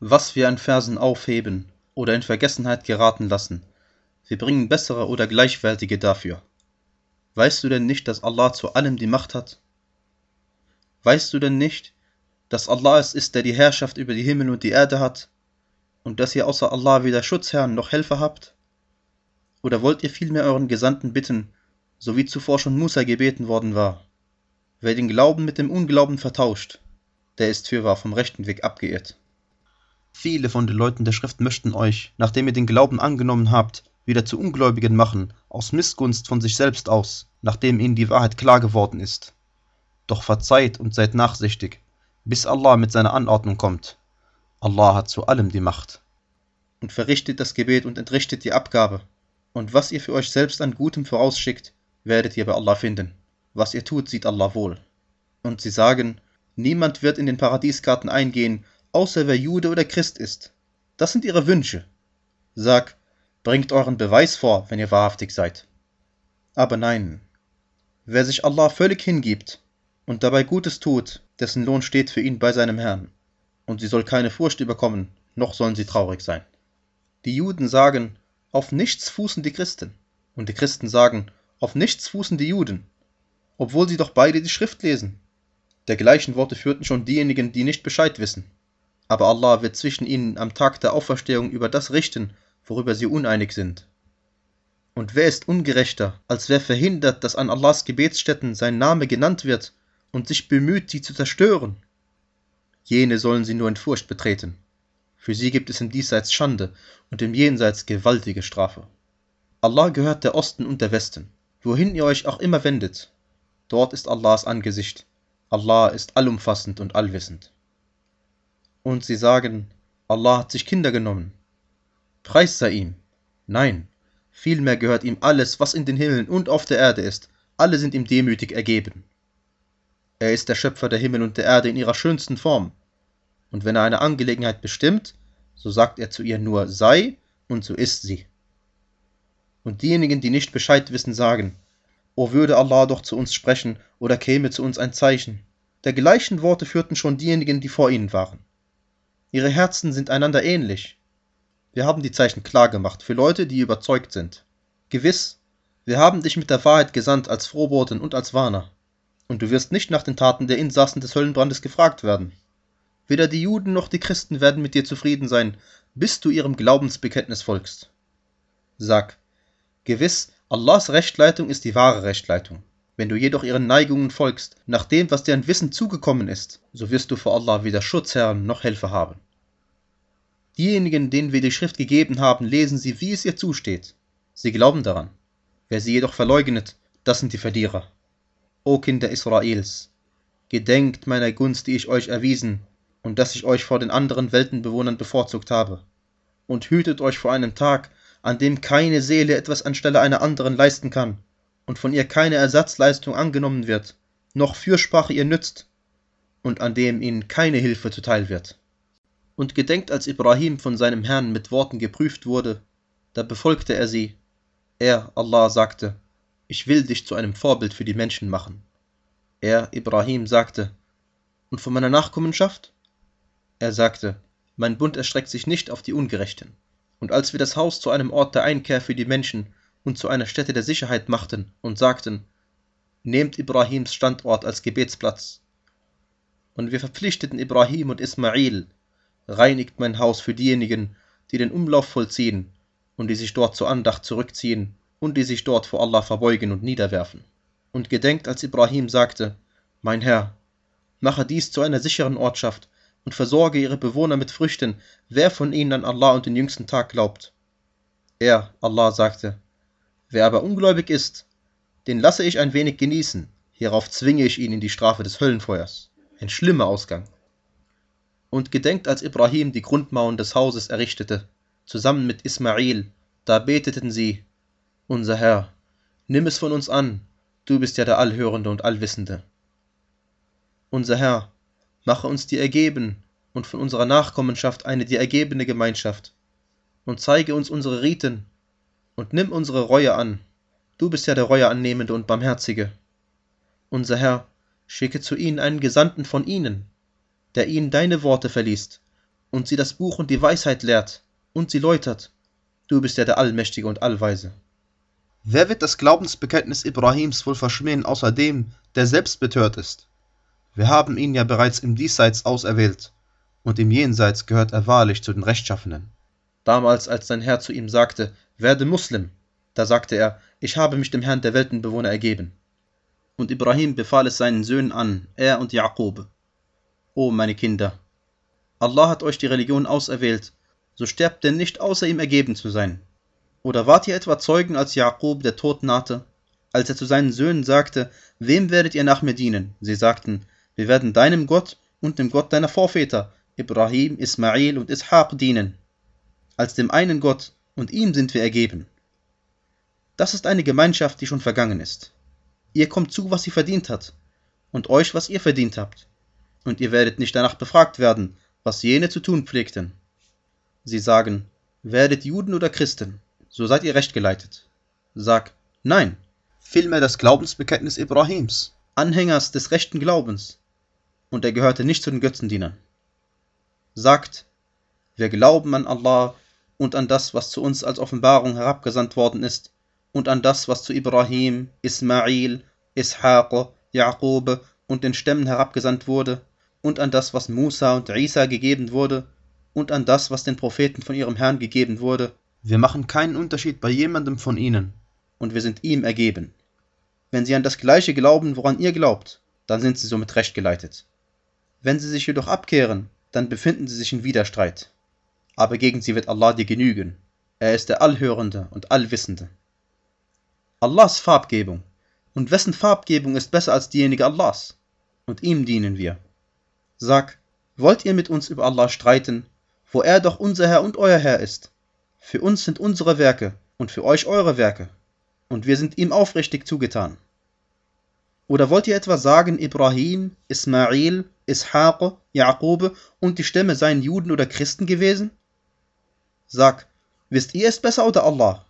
Was wir an Versen aufheben oder in Vergessenheit geraten lassen, wir bringen bessere oder gleichwertige dafür. Weißt du denn nicht, dass Allah zu allem die Macht hat? Weißt du denn nicht, dass Allah es ist, der die Herrschaft über die Himmel und die Erde hat, und dass ihr außer Allah weder Schutzherrn noch Helfer habt? Oder wollt ihr vielmehr euren Gesandten bitten, so wie zuvor schon Musa gebeten worden war? Wer den Glauben mit dem Unglauben vertauscht, der ist fürwahr vom rechten Weg abgeirrt. Viele von den Leuten der Schrift möchten euch, nachdem ihr den Glauben angenommen habt, wieder zu Ungläubigen machen, aus Missgunst von sich selbst aus, nachdem ihnen die Wahrheit klar geworden ist. Doch verzeiht und seid nachsichtig, bis Allah mit seiner Anordnung kommt. Allah hat zu allem die Macht. Und verrichtet das Gebet und entrichtet die Abgabe. Und was ihr für euch selbst an Gutem vorausschickt, werdet ihr bei Allah finden. Was ihr tut, sieht Allah wohl. Und sie sagen, niemand wird in den Paradiesgarten eingehen, außer wer Jude oder Christ ist. Das sind ihre Wünsche. Sag, bringt euren Beweis vor, wenn ihr wahrhaftig seid. Aber nein, wer sich Allah völlig hingibt und dabei Gutes tut, dessen Lohn steht für ihn bei seinem Herrn. Und sie soll keine Furcht überkommen, noch sollen sie traurig sein. Die Juden sagen, auf nichts fußen die Christen. Und die Christen sagen, auf nichts fußen die Juden, obwohl sie doch beide die Schrift lesen. Dergleichen Worte führten schon diejenigen, die nicht Bescheid wissen. Aber Allah wird zwischen ihnen am Tag der Auferstehung über das richten, worüber sie uneinig sind. Und wer ist ungerechter, als wer verhindert, dass an Allahs Gebetsstätten sein Name genannt wird und sich bemüht, sie zu zerstören? Jene sollen sie nur in Furcht betreten. Für sie gibt es im Diesseits Schande und im Jenseits gewaltige Strafe. Allah gehört der Osten und der Westen. Wohin ihr euch auch immer wendet, dort ist Allahs Angesicht. Allah ist allumfassend und allwissend. Und sie sagen, Allah hat sich Kinder genommen. Preis sei ihm. Nein, vielmehr gehört ihm alles, was in den Himmeln und auf der Erde ist. Alle sind ihm demütig ergeben. Er ist der Schöpfer der Himmel und der Erde in ihrer schönsten Form. Und wenn er eine Angelegenheit bestimmt, so sagt er zu ihr nur sei, und so ist sie. Und diejenigen, die nicht Bescheid wissen, sagen, O würde Allah doch zu uns sprechen, oder käme zu uns ein Zeichen. Dergleichen Worte führten schon diejenigen, die vor ihnen waren. Ihre Herzen sind einander ähnlich. Wir haben die Zeichen klar gemacht für Leute, die überzeugt sind. Gewiss, wir haben dich mit der Wahrheit gesandt als Frohboten und als Warner. Und du wirst nicht nach den Taten der Insassen des Höllenbrandes gefragt werden. Weder die Juden noch die Christen werden mit dir zufrieden sein, bis du ihrem Glaubensbekenntnis folgst. Sag, gewiss, Allahs Rechtleitung ist die wahre Rechtleitung. Wenn du jedoch ihren Neigungen folgst, nach dem, was dir an Wissen zugekommen ist, so wirst du vor Allah weder Schutzherren noch Helfer haben. Diejenigen, denen wir die Schrift gegeben haben, lesen sie, wie es ihr zusteht. Sie glauben daran. Wer sie jedoch verleugnet, das sind die Verdierer. O Kinder Israels, gedenkt meiner Gunst, die ich euch erwiesen, und dass ich euch vor den anderen Weltenbewohnern bevorzugt habe. Und hütet euch vor einem Tag, an dem keine Seele etwas anstelle einer anderen leisten kann und von ihr keine Ersatzleistung angenommen wird, noch Fürsprache ihr nützt und an dem ihnen keine Hilfe zuteil wird. Und gedenkt, als Ibrahim von seinem Herrn mit Worten geprüft wurde, da befolgte er sie. Er, Allah, sagte, ich will dich zu einem Vorbild für die Menschen machen. Er, Ibrahim, sagte, und von meiner Nachkommenschaft? Er sagte, mein Bund erstreckt sich nicht auf die Ungerechten. Und als wir das Haus zu einem Ort der Einkehr für die Menschen und zu einer Stätte der Sicherheit machten und sagten, nehmt Ibrahims Standort als Gebetsplatz. Und wir verpflichteten Ibrahim und Ismail, reinigt mein Haus für diejenigen, die den Umlauf vollziehen und die sich dort zur Andacht zurückziehen und die sich dort vor Allah verbeugen und niederwerfen. Und gedenkt, als Ibrahim sagte, Mein Herr, mache dies zu einer sicheren Ortschaft und versorge ihre Bewohner mit Früchten, wer von ihnen an Allah und den jüngsten Tag glaubt. Er, Allah, sagte, Wer aber ungläubig ist, den lasse ich ein wenig genießen, hierauf zwinge ich ihn in die Strafe des Höllenfeuers. Ein schlimmer Ausgang. Und gedenkt, als Ibrahim die Grundmauern des Hauses errichtete, zusammen mit Ismail, da beteten sie, unser Herr, nimm es von uns an, du bist ja der Allhörende und Allwissende. Unser Herr, mache uns dir ergeben und von unserer Nachkommenschaft eine dir ergebene Gemeinschaft und zeige uns unsere Riten und nimm unsere Reue an. Du bist ja der Reue annehmende und Barmherzige. Unser Herr, schicke zu ihnen einen Gesandten von ihnen, der ihnen deine Worte verliest und sie das Buch und die Weisheit lehrt und sie läutert. Du bist ja der Allmächtige und Allweise. Wer wird das Glaubensbekenntnis Ibrahims wohl verschmähen, außer dem, der selbst betört ist? Wir haben ihn ja bereits im Diesseits auserwählt, und im Jenseits gehört er wahrlich zu den Rechtschaffenen. Damals, als sein Herr zu ihm sagte, werde Muslim, da sagte er, ich habe mich dem Herrn der Weltenbewohner ergeben. Und Ibrahim befahl es seinen Söhnen an, er und Jakob. O meine Kinder, Allah hat euch die Religion auserwählt, so sterbt denn nicht, außer ihm ergeben zu sein. Oder wart ihr etwa Zeugen, als Jakob der Tod nahte, als er zu seinen Söhnen sagte, wem werdet ihr nach mir dienen? Sie sagten, wir werden deinem Gott und dem Gott deiner Vorväter, Ibrahim, Ismail und Ishaq dienen, als dem einen Gott, und ihm sind wir ergeben. Das ist eine Gemeinschaft, die schon vergangen ist. Ihr kommt zu, was sie verdient hat, und euch, was ihr verdient habt, und ihr werdet nicht danach befragt werden, was jene zu tun pflegten. Sie sagen, werdet Juden oder Christen, so seid ihr recht geleitet. Sag, nein, Vielmehr das Glaubensbekenntnis Ibrahims. Anhängers des rechten Glaubens, und er gehörte nicht zu den Götzendienern. Sagt, wir glauben an Allah und an das, was zu uns als Offenbarung herabgesandt worden ist, und an das, was zu Ibrahim, Ismail, Ishaq, Jakob und den Stämmen herabgesandt wurde, und an das, was Musa und Isa gegeben wurde, und an das, was den Propheten von ihrem Herrn gegeben wurde, Wir machen keinen Unterschied bei jemandem von ihnen. und wir sind ihm ergeben. Wenn sie an das Gleiche glauben, woran ihr glaubt, dann sind sie somit recht geleitet. Wenn sie sich jedoch abkehren, dann befinden sie sich in Widerstreit. Aber gegen sie wird Allah dir genügen. Er ist der Allhörende und Allwissende. Allahs Farbgebung. Und wessen Farbgebung ist besser als diejenige Allahs? Und ihm dienen wir. Sag, wollt ihr mit uns über Allah streiten, wo er doch unser Herr und euer Herr ist? Für uns sind unsere Werke und für euch eure Werke. Und wir sind ihm aufrichtig zugetan. Oder wollt ihr etwa sagen, Ibrahim, Ismail, Ishaq, Jakob und die Stämme seien Juden oder Christen gewesen? Sag, wisst ihr es besser oder Allah?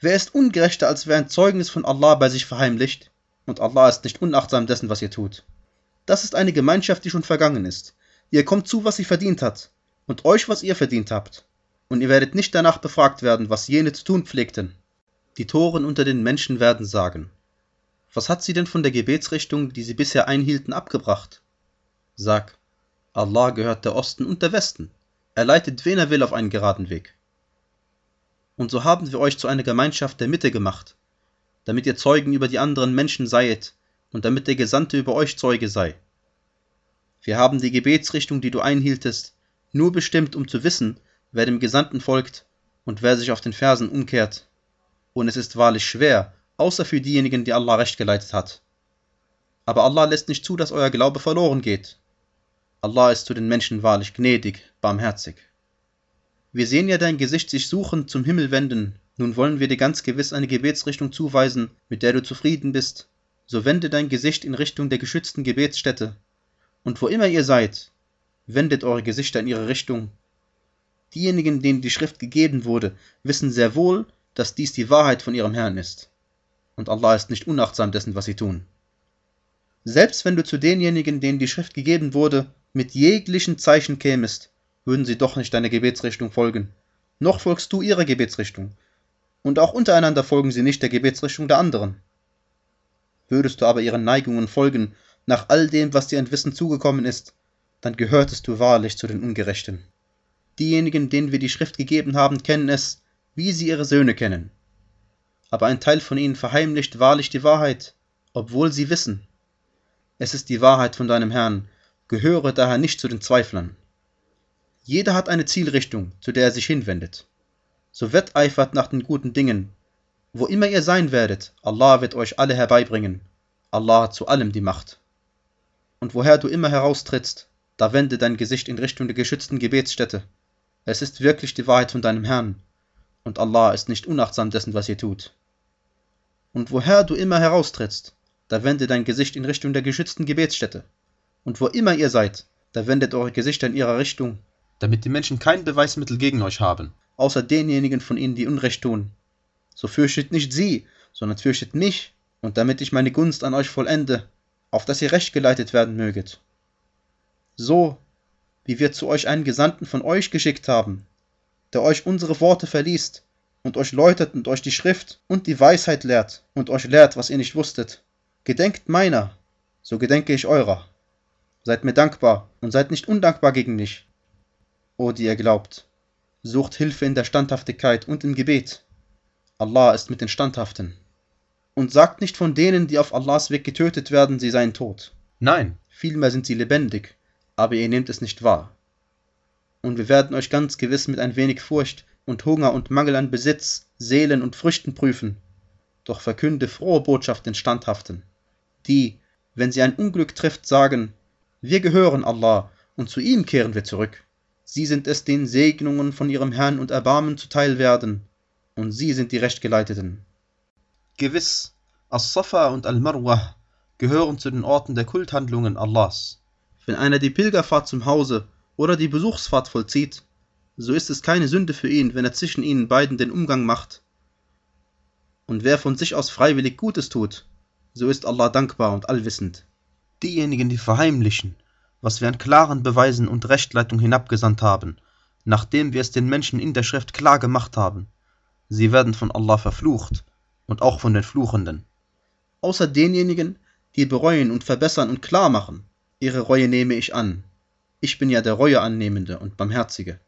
Wer ist ungerechter, als wer ein Zeugnis von Allah bei sich verheimlicht? Und Allah ist nicht unachtsam dessen, was ihr tut. Das ist eine Gemeinschaft, die schon vergangen ist. Ihr kommt zu, was sie verdient hat, und euch, was ihr verdient habt. Und ihr werdet nicht danach befragt werden, was jene zu tun pflegten. Die Toren unter den Menschen werden sagen, was hat sie denn von der Gebetsrichtung, die sie bisher einhielten, abgebracht? Sag, Allah gehört der Osten und der Westen. Er leitet wen er will auf einen geraden Weg. Und so haben wir euch zu einer Gemeinschaft der Mitte gemacht, damit ihr Zeugen über die anderen Menschen seiet und damit der Gesandte über euch Zeuge sei. Wir haben die Gebetsrichtung, die du einhieltest, nur bestimmt, um zu wissen, wer dem Gesandten folgt und wer sich auf den Fersen umkehrt. Und es ist wahrlich schwer, außer für diejenigen, die Allah recht geleitet hat. Aber Allah lässt nicht zu, dass euer Glaube verloren geht. Allah ist zu den Menschen wahrlich gnädig, barmherzig. Wir sehen ja dein Gesicht sich suchend zum Himmel wenden, nun wollen wir dir ganz gewiss eine Gebetsrichtung zuweisen, mit der du zufrieden bist, so wende dein Gesicht in Richtung der geschützten Gebetsstätte. Und wo immer ihr seid, wendet eure Gesichter in ihre Richtung. Diejenigen, denen die Schrift gegeben wurde, wissen sehr wohl, dass dies die Wahrheit von ihrem Herrn ist. Und Allah ist nicht unachtsam dessen, was sie tun. Selbst wenn du zu denjenigen, denen die Schrift gegeben wurde, mit jeglichen Zeichen kämest, würden sie doch nicht deiner Gebetsrichtung folgen. Noch folgst du ihrer Gebetsrichtung. Und auch untereinander folgen sie nicht der Gebetsrichtung der anderen. Würdest du aber ihren Neigungen folgen, nach all dem, was dir an Wissen zugekommen ist, dann gehörtest du wahrlich zu den Ungerechten. Diejenigen, denen wir die Schrift gegeben haben, kennen es, wie sie ihre Söhne kennen. Aber ein Teil von ihnen verheimlicht wahrlich die Wahrheit, obwohl sie wissen. Es ist die Wahrheit von deinem Herrn, gehöre daher nicht zu den Zweiflern. Jeder hat eine Zielrichtung, zu der er sich hinwendet. So wetteifert nach den guten Dingen, Wo immer ihr sein werdet, Allah wird euch alle herbeibringen. Allah hat zu allem die Macht. Und woher du immer heraustrittst, da wende dein Gesicht in Richtung der geschützten Gebetsstätte. Es ist wirklich die Wahrheit von deinem Herrn, und Allah ist nicht unachtsam dessen, was ihr tut. Und woher du immer heraustrittst, da wende dein Gesicht in Richtung der geschützten Gebetsstätte. Und wo immer ihr seid, da wendet eure Gesichter in ihrer Richtung, damit die Menschen kein Beweismittel gegen euch haben. außer denjenigen von ihnen, die Unrecht tun. So fürchtet nicht sie, sondern fürchtet mich, und damit ich meine Gunst an euch vollende, auf dass ihr recht geleitet werden möget. So, wie wir zu euch einen Gesandten von euch geschickt haben, der euch unsere Worte verliest und euch läutert und euch die Schrift und die Weisheit lehrt und euch lehrt, was ihr nicht wusstet. Gedenkt meiner, so gedenke ich eurer. Seid mir dankbar und seid nicht undankbar gegen mich. O die ihr glaubt, sucht Hilfe in der Standhaftigkeit und im Gebet. Allah ist mit den Standhaften. Und sagt nicht von denen, die auf Allahs Weg getötet werden, sie seien tot. Nein, Vielmehr sind sie lebendig, aber ihr nehmt es nicht wahr. Und wir werden euch ganz gewiss mit ein wenig Furcht und Hunger und Mangel an Besitz, Seelen und Früchten prüfen. Doch verkünde frohe Botschaft den Standhaften, die, wenn sie ein Unglück trifft, sagen, wir gehören Allah und zu ihm kehren wir zurück. Sie sind es, denen Segnungen von ihrem Herrn und Erbarmen zuteil werden, und sie sind die Rechtgeleiteten. gewiss, As-Safa und Al-Marwa gehören zu den Orten der Kulthandlungen Allahs. Wenn einer die Pilgerfahrt zum Hause oder die Besuchsfahrt vollzieht, so ist es keine Sünde für ihn, wenn er zwischen ihnen beiden den Umgang macht. Und wer von sich aus freiwillig Gutes tut, so ist Allah dankbar und allwissend. Diejenigen, die verheimlichen, was wir an klaren Beweisen und Rechtleitung hinabgesandt haben, nachdem wir es den Menschen in der Schrift klar gemacht haben, sie werden von Allah verflucht und auch von den Fluchenden. Außer denjenigen, die bereuen und verbessern und klar machen, ihre Reue nehme ich an. Ich bin ja der Reueannehmende und Barmherzige.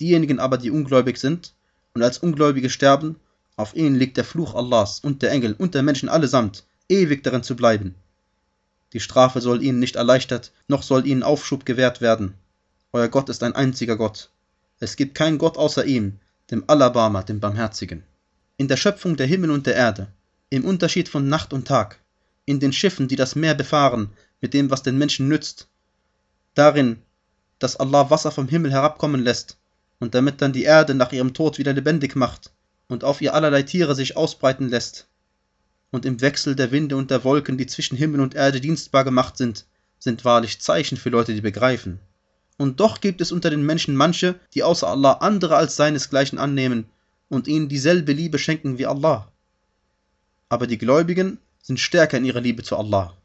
Diejenigen aber, die ungläubig sind und als Ungläubige sterben, auf ihnen liegt der Fluch Allahs und der Engel und der Menschen allesamt, ewig darin zu bleiben. Die Strafe soll ihnen nicht erleichtert, noch soll ihnen Aufschub gewährt werden. Euer Gott ist ein einziger Gott. Es gibt keinen Gott außer ihm, dem Allerbarmer, dem Barmherzigen. In der Schöpfung der Himmel und der Erde, im Unterschied von Nacht und Tag, in den Schiffen, die das Meer befahren, mit dem, was den Menschen nützt, darin, dass Allah Wasser vom Himmel herabkommen lässt und damit dann die Erde nach ihrem Tod wieder lebendig macht und auf ihr allerlei Tiere sich ausbreiten lässt, und im Wechsel der Winde und der Wolken, die zwischen Himmel und Erde dienstbar gemacht sind, sind wahrlich Zeichen für Leute, die begreifen. Und doch gibt es unter den Menschen manche, die außer Allah andere als seinesgleichen annehmen und ihnen dieselbe Liebe schenken wie Allah. Aber die Gläubigen sind stärker in ihrer Liebe zu Allah.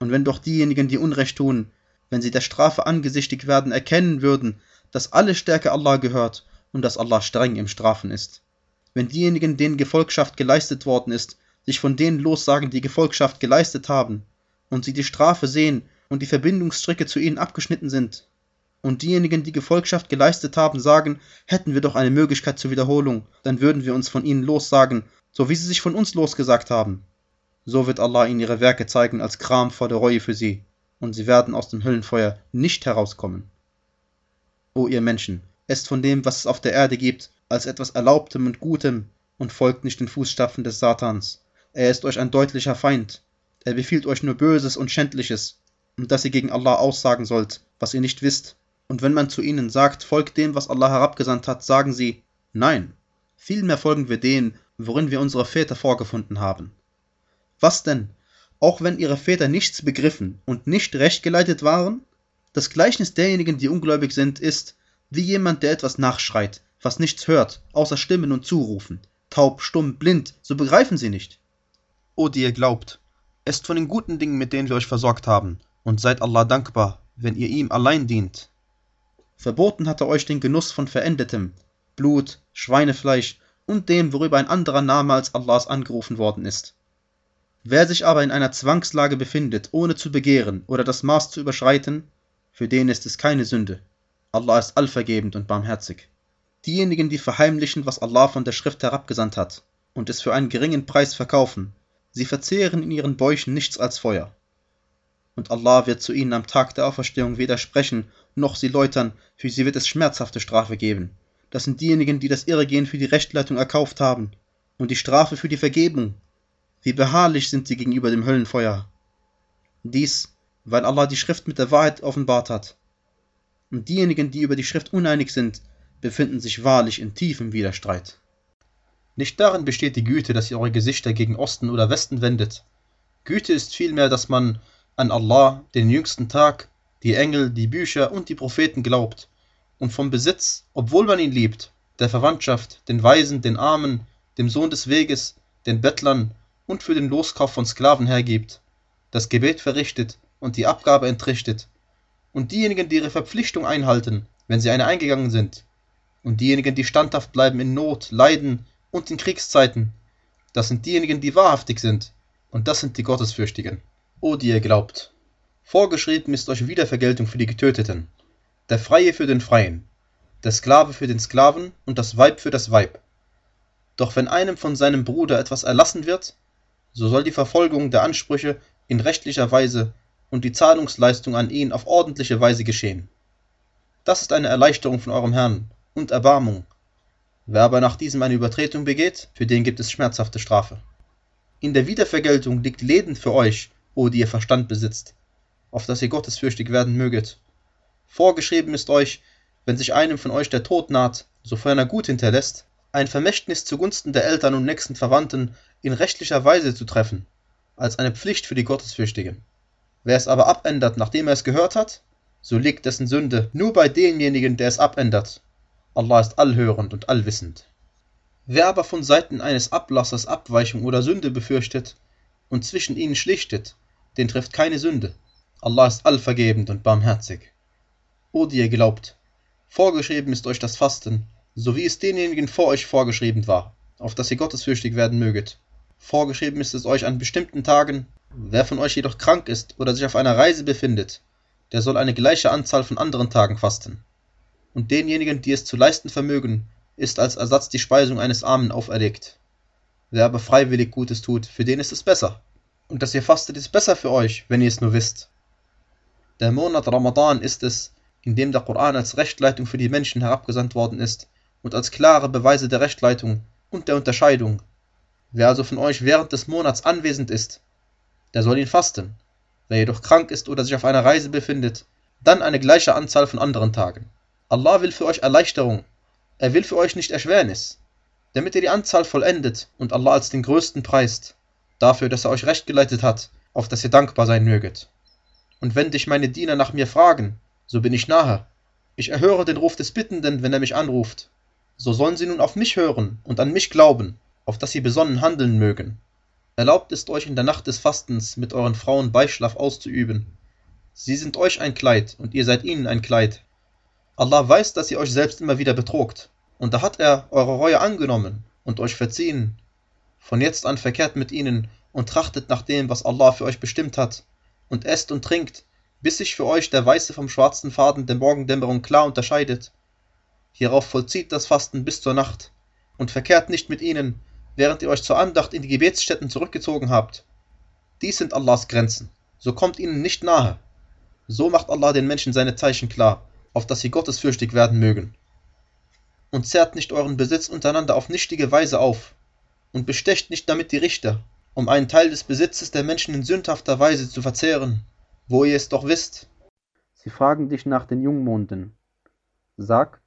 Und wenn doch diejenigen, die Unrecht tun, wenn sie der Strafe angesichtigt werden, erkennen würden, dass alle Stärke Allah gehört und dass Allah streng im Strafen ist. Wenn diejenigen, denen Gefolgschaft geleistet worden ist, sich von denen lossagen, die Gefolgschaft geleistet haben, und sie die Strafe sehen und die Verbindungsstricke zu ihnen abgeschnitten sind, und diejenigen, die Gefolgschaft geleistet haben, sagen, hätten wir doch eine Möglichkeit zur Wiederholung, dann würden wir uns von ihnen lossagen, so wie sie sich von uns losgesagt haben. So wird Allah ihnen ihre Werke zeigen als Kram vor der Reue für sie, und sie werden aus dem Höllenfeuer nicht herauskommen. O ihr Menschen, esst von dem, was es auf der Erde gibt, als etwas Erlaubtem und Gutem, und folgt nicht den Fußstapfen des Satans. Er ist euch ein deutlicher Feind. Er befiehlt euch nur Böses und Schändliches, und dass ihr gegen Allah aussagen sollt, was ihr nicht wisst. Und wenn man zu ihnen sagt, folgt dem, was Allah herabgesandt hat, sagen sie, nein, vielmehr folgen wir dem, worin wir unsere Väter vorgefunden haben. Was denn? Auch wenn ihre Väter nichts begriffen und nicht recht geleitet waren? Das Gleichnis derjenigen, die ungläubig sind, ist, wie jemand, der etwas nachschreit, was nichts hört, außer Stimmen und Zurufen. Taub, stumm, blind, so begreifen sie nicht. O die ihr glaubt, esst von den guten Dingen, mit denen wir euch versorgt haben, und seid Allah dankbar, wenn ihr ihm allein dient. Verboten hat er euch den Genuss von Verendetem, Blut, Schweinefleisch und dem, worüber ein anderer Name als Allahs angerufen worden ist. Wer sich aber in einer Zwangslage befindet, ohne zu begehren oder das Maß zu überschreiten, für den ist es keine Sünde. Allah ist allvergebend und barmherzig. Diejenigen, die verheimlichen, was Allah von der Schrift herabgesandt hat, und es für einen geringen Preis verkaufen, sie verzehren in ihren Bäuchen nichts als Feuer. Und Allah wird zu ihnen am Tag der Auferstehung weder sprechen, noch sie läutern, für sie wird es schmerzhafte Strafe geben. Das sind diejenigen, die das Irrgehen für die Rechtleitung erkauft haben. und die Strafe für die Vergebung. Wie beharrlich sind sie gegenüber dem Höllenfeuer. Dies, weil Allah die Schrift mit der Wahrheit offenbart hat. Und diejenigen, die über die Schrift uneinig sind, befinden sich wahrlich in tiefem Widerstreit. Nicht darin besteht die Güte, dass ihr eure Gesichter gegen Osten oder Westen wendet. Güte ist vielmehr, dass man an Allah, den jüngsten Tag, die Engel, die Bücher und die Propheten glaubt. Und vom Besitz, obwohl man ihn liebt, der Verwandtschaft, den Weisen, den Armen, dem Sohn des Weges, den Bettlern und für den Loskauf von Sklaven hergibt, das Gebet verrichtet und die Abgabe entrichtet, und diejenigen, die ihre Verpflichtung einhalten, wenn sie eine eingegangen sind, und diejenigen, die standhaft bleiben in Not, Leiden und in Kriegszeiten, das sind diejenigen, die wahrhaftig sind, und das sind die Gottesfürchtigen. O die ihr glaubt, vorgeschrieben ist euch Wiedervergeltung für die Getöteten, der Freie für den Freien, der Sklave für den Sklaven und das Weib für das Weib. Doch wenn einem von seinem Bruder etwas erlassen wird, so soll die Verfolgung der Ansprüche in rechtlicher Weise und die Zahlungsleistung an ihn auf ordentliche Weise geschehen. Das ist eine Erleichterung von eurem Herrn und Erbarmung. Wer aber nach diesem eine Übertretung begeht, für den gibt es schmerzhafte Strafe. In der Wiedervergeltung liegt Leben für euch, o die ihr Verstand besitzt, auf dass ihr gottesfürchtig werden möget. Vorgeschrieben ist euch, wenn sich einem von euch der Tod naht, sofern er gut hinterlässt, ein Vermächtnis zugunsten der Eltern und nächsten Verwandten in rechtlicher Weise zu treffen, als eine Pflicht für die Gottesfürchtigen. Wer es aber abändert, nachdem er es gehört hat, so liegt dessen Sünde nur bei demjenigen, der es abändert. Allah ist allhörend und allwissend. Wer aber von Seiten eines Ablassers Abweichung oder Sünde befürchtet und zwischen ihnen schlichtet, den trifft keine Sünde. Allah ist allvergebend und barmherzig. O die ihr glaubt, vorgeschrieben ist euch das Fasten, so wie es denjenigen vor euch vorgeschrieben war, auf dass ihr gottesfürchtig werden möget. Vorgeschrieben ist es euch an bestimmten Tagen, wer von euch jedoch krank ist oder sich auf einer Reise befindet, der soll eine gleiche Anzahl von anderen Tagen fasten. Und denjenigen, die es zu leisten vermögen, ist als Ersatz die Speisung eines Armen auferlegt. Wer aber freiwillig Gutes tut, für den ist es besser. Und dass ihr fastet, ist besser für euch, wenn ihr es nur wisst. Der Monat Ramadan ist es, in dem der Koran als Rechtleitung für die Menschen herabgesandt worden ist und als klare Beweise der Rechtleitung und der Unterscheidung. Wer also von euch während des Monats anwesend ist, der soll ihn fasten. Wer jedoch krank ist oder sich auf einer Reise befindet, dann eine gleiche Anzahl von anderen Tagen. Allah will für euch Erleichterung, er will für euch nicht Erschwernis, damit ihr die Anzahl vollendet und Allah als den Größten preist, dafür, dass er euch recht geleitet hat, auf dass ihr dankbar sein möget. Und wenn dich meine Diener nach mir fragen, so bin ich nahe. Ich erhöre den Ruf des Bittenden, wenn er mich anruft. So sollen sie nun auf mich hören und an mich glauben, auf dass sie besonnen handeln mögen. Erlaubt ist euch in der Nacht des Fastens mit euren Frauen Beischlaf auszuüben. Sie sind euch ein Kleid und ihr seid ihnen ein Kleid. Allah weiß, dass ihr euch selbst immer wieder betrogt. Und da hat er eure Reue angenommen und euch verziehen. Von jetzt an verkehrt mit ihnen und trachtet nach dem, was Allah für euch bestimmt hat. Und esst und trinkt, bis sich für euch der weiße vom schwarzen Faden der Morgendämmerung klar unterscheidet. Hierauf vollzieht das Fasten bis zur Nacht und verkehrt nicht mit ihnen, während ihr euch zur Andacht in die Gebetsstätten zurückgezogen habt. Dies sind Allahs Grenzen, so kommt ihnen nicht nahe. So macht Allah den Menschen seine Zeichen klar, auf dass sie gottesfürchtig werden mögen. Und zerrt nicht euren Besitz untereinander auf nichtige Weise auf, und bestecht nicht damit die Richter, um einen Teil des Besitzes der Menschen in sündhafter Weise zu verzehren wo ihr es doch wisst. Sie fragen dich nach den Jungmonden. Sag,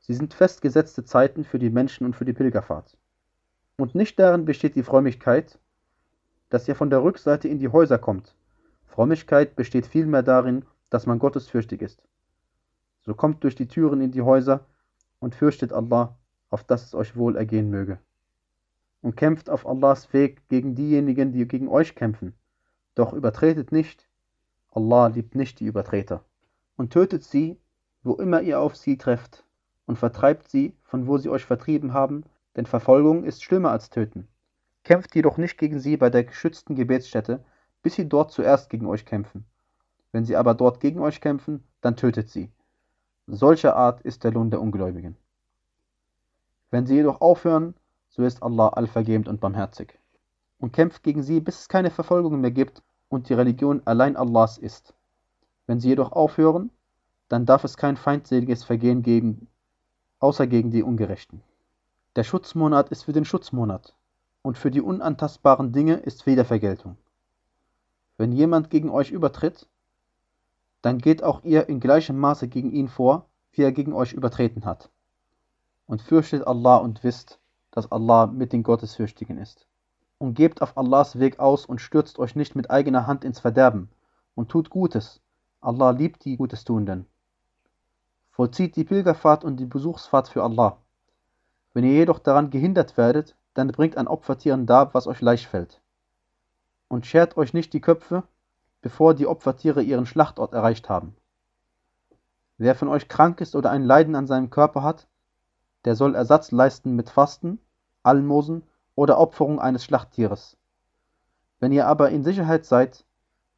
sie sind festgesetzte Zeiten für die Menschen und für die Pilgerfahrt. Und nicht darin besteht die Frömmigkeit, dass ihr von der Rückseite in die Häuser kommt. Frömmigkeit besteht vielmehr darin, dass man gottesfürchtig ist. So kommt durch die Türen in die Häuser und fürchtet Allah, auf dass es euch wohl ergehen möge. Und kämpft auf Allahs Weg gegen diejenigen, die gegen euch kämpfen. Doch übertretet nicht, Allah liebt nicht die Übertreter. Und tötet sie, wo immer ihr auf sie trefft, und vertreibt sie, von wo sie euch vertrieben haben, denn Verfolgung ist schlimmer als Töten. Kämpft jedoch nicht gegen sie bei der geschützten Gebetsstätte, bis sie dort zuerst gegen euch kämpfen. Wenn sie aber dort gegen euch kämpfen, dann tötet sie. Solcher Art ist der Lohn der Ungläubigen. Wenn sie jedoch aufhören, so ist Allah allvergebend und barmherzig. Und kämpft gegen sie, bis es keine Verfolgung mehr gibt und die Religion allein Allahs ist. Wenn sie jedoch aufhören, dann darf es kein feindseliges Vergehen geben, außer gegen die Ungerechten. Der Schutzmonat ist für den Schutzmonat und für die unantastbaren Dinge ist Wiedervergeltung. Wenn jemand gegen euch übertritt, dann geht auch ihr in gleichem Maße gegen ihn vor, wie er gegen euch übertreten hat. Und fürchtet Allah und wisst, dass Allah mit den Gottesfürchtigen ist. Und gebt auf Allahs Weg aus und stürzt euch nicht mit eigener Hand ins Verderben und tut Gutes. Allah liebt die Gutes Tuenden. Vollzieht die Pilgerfahrt und die Besuchsfahrt für Allah. Wenn ihr jedoch daran gehindert werdet, dann bringt ein Opfertieren dar, was euch leicht fällt. Und schert euch nicht die Köpfe, bevor die Opfertiere ihren Schlachtort erreicht haben. Wer von euch krank ist oder ein Leiden an seinem Körper hat, der soll Ersatz leisten mit Fasten, Almosen oder Opferung eines Schlachttieres. Wenn ihr aber in Sicherheit seid,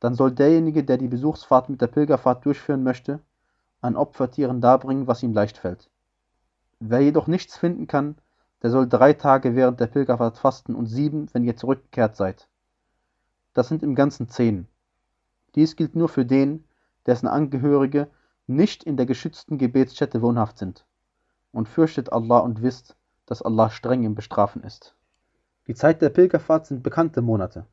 dann soll derjenige, der die Besuchsfahrt mit der Pilgerfahrt durchführen möchte, an Opfertieren darbringen, was ihm leicht fällt. Wer jedoch nichts finden kann, der soll drei Tage während der Pilgerfahrt fasten und sieben, wenn ihr zurückgekehrt seid. Das sind im Ganzen zehn. Dies gilt nur für den, dessen Angehörige nicht in der geschützten Gebetsstätte wohnhaft sind. Und fürchtet Allah und wisst, dass Allah streng im Bestrafen ist. Die Zeit der Pilgerfahrt sind bekannte Monate.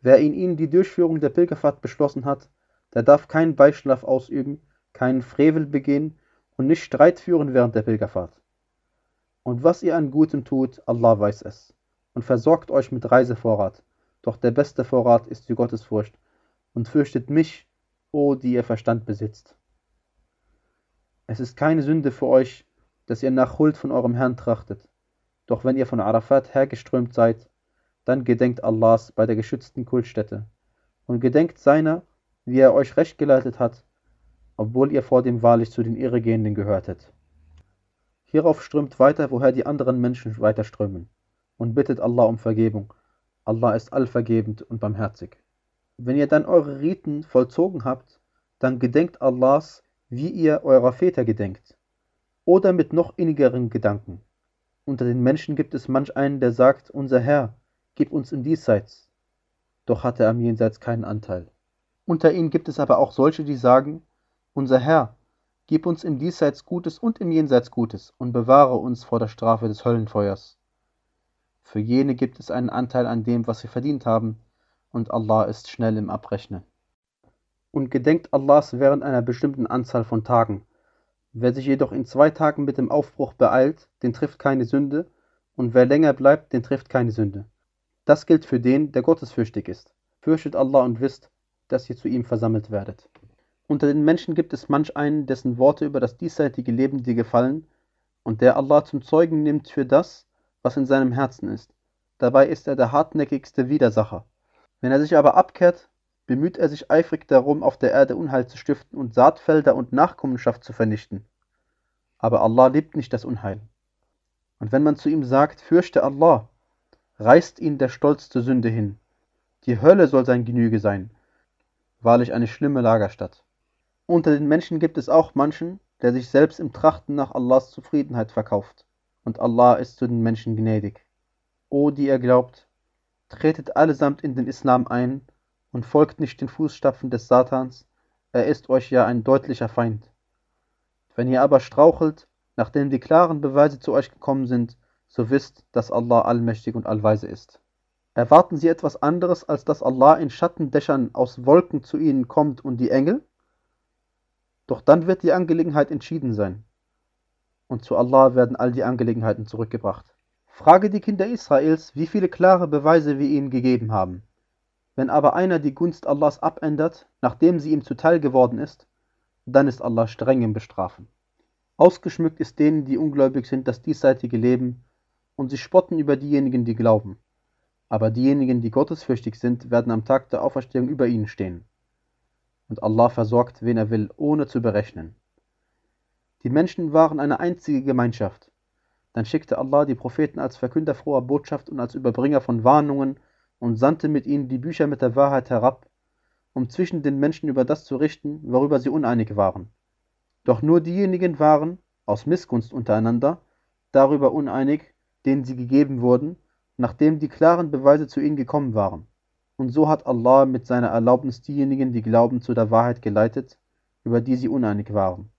Wer in ihnen die Durchführung der Pilgerfahrt beschlossen hat, der darf keinen Beischlaf ausüben, keinen Frevel begehen und nicht Streit führen während der Pilgerfahrt. Und was ihr an Gutem tut, Allah weiß es. Und versorgt euch mit Reisevorrat. Doch der beste Vorrat ist die Gottesfurcht. Und fürchtet mich, o die ihr Verstand besitzt. Es ist keine Sünde für euch, dass ihr nach Huld von eurem Herrn trachtet. Doch wenn ihr von Arafat hergeströmt seid, dann gedenkt Allahs bei der geschützten Kultstätte. Und gedenkt seiner, wie er euch recht geleitet hat, obwohl ihr vor dem wahrlich zu den Irregehenden gehörtet. Hierauf strömt weiter, woher die anderen Menschen weiter strömen, und bittet Allah um Vergebung. Allah ist allvergebend und barmherzig. Wenn ihr dann eure Riten vollzogen habt, dann gedenkt Allahs, wie ihr eurer Väter gedenkt, oder mit noch innigeren Gedanken. Unter den Menschen gibt es manch einen, der sagt, unser Herr, gib uns im Diesseits. Doch hat er am Jenseits keinen Anteil. Unter ihnen gibt es aber auch solche, die sagen, unser Herr, Gib uns im Diesseits Gutes und im Jenseits Gutes und bewahre uns vor der Strafe des Höllenfeuers. Für jene gibt es einen Anteil an dem, was sie verdient haben, und Allah ist schnell im Abrechnen. Und gedenkt Allahs während einer bestimmten Anzahl von Tagen. Wer sich jedoch in zwei Tagen mit dem Aufbruch beeilt, den trifft keine Sünde, und wer länger bleibt, den trifft keine Sünde. Das gilt für den, der gottesfürchtig ist. Fürchtet Allah und wisst, dass ihr zu ihm versammelt werdet. Unter den Menschen gibt es manch einen, dessen Worte über das diesseitige Leben dir gefallen und der Allah zum Zeugen nimmt für das, was in seinem Herzen ist. Dabei ist er der hartnäckigste Widersacher. Wenn er sich aber abkehrt, bemüht er sich eifrig darum, auf der Erde Unheil zu stiften und Saatfelder und Nachkommenschaft zu vernichten. Aber Allah liebt nicht das Unheil. Und wenn man zu ihm sagt, fürchte Allah, reißt ihn der Stolz zur Sünde hin. Die Hölle soll sein Genüge sein. Wahrlich eine schlimme Lagerstatt. Unter den Menschen gibt es auch manchen, der sich selbst im Trachten nach Allahs Zufriedenheit verkauft, und Allah ist zu den Menschen gnädig. O, die ihr glaubt, tretet allesamt in den Islam ein und folgt nicht den Fußstapfen des Satans, er ist euch ja ein deutlicher Feind. Wenn ihr aber strauchelt, nachdem die klaren Beweise zu euch gekommen sind, so wisst, dass Allah allmächtig und allweise ist. Erwarten sie etwas anderes, als dass Allah in Schattendächern aus Wolken zu ihnen kommt und die Engel? Doch dann wird die Angelegenheit entschieden sein. Und zu Allah werden all die Angelegenheiten zurückgebracht. Frage die Kinder Israels, wie viele klare Beweise wir ihnen gegeben haben. Wenn aber einer die Gunst Allahs abändert, nachdem sie ihm zuteil geworden ist, dann ist Allah streng im Bestrafen. Ausgeschmückt ist denen, die ungläubig sind, das diesseitige Leben, und sie spotten über diejenigen, die glauben. Aber diejenigen, die gottesfürchtig sind, werden am Tag der Auferstehung über ihnen stehen und Allah versorgt, wen er will, ohne zu berechnen. Die Menschen waren eine einzige Gemeinschaft. Dann schickte Allah die Propheten als Verkünder froher Botschaft und als Überbringer von Warnungen und sandte mit ihnen die Bücher mit der Wahrheit herab, um zwischen den Menschen über das zu richten, worüber sie uneinig waren. Doch nur diejenigen waren, aus Missgunst untereinander, darüber uneinig, denen sie gegeben wurden, nachdem die klaren Beweise zu ihnen gekommen waren. Und so hat Allah mit seiner Erlaubnis diejenigen, die glauben, zu der Wahrheit geleitet, über die sie uneinig waren.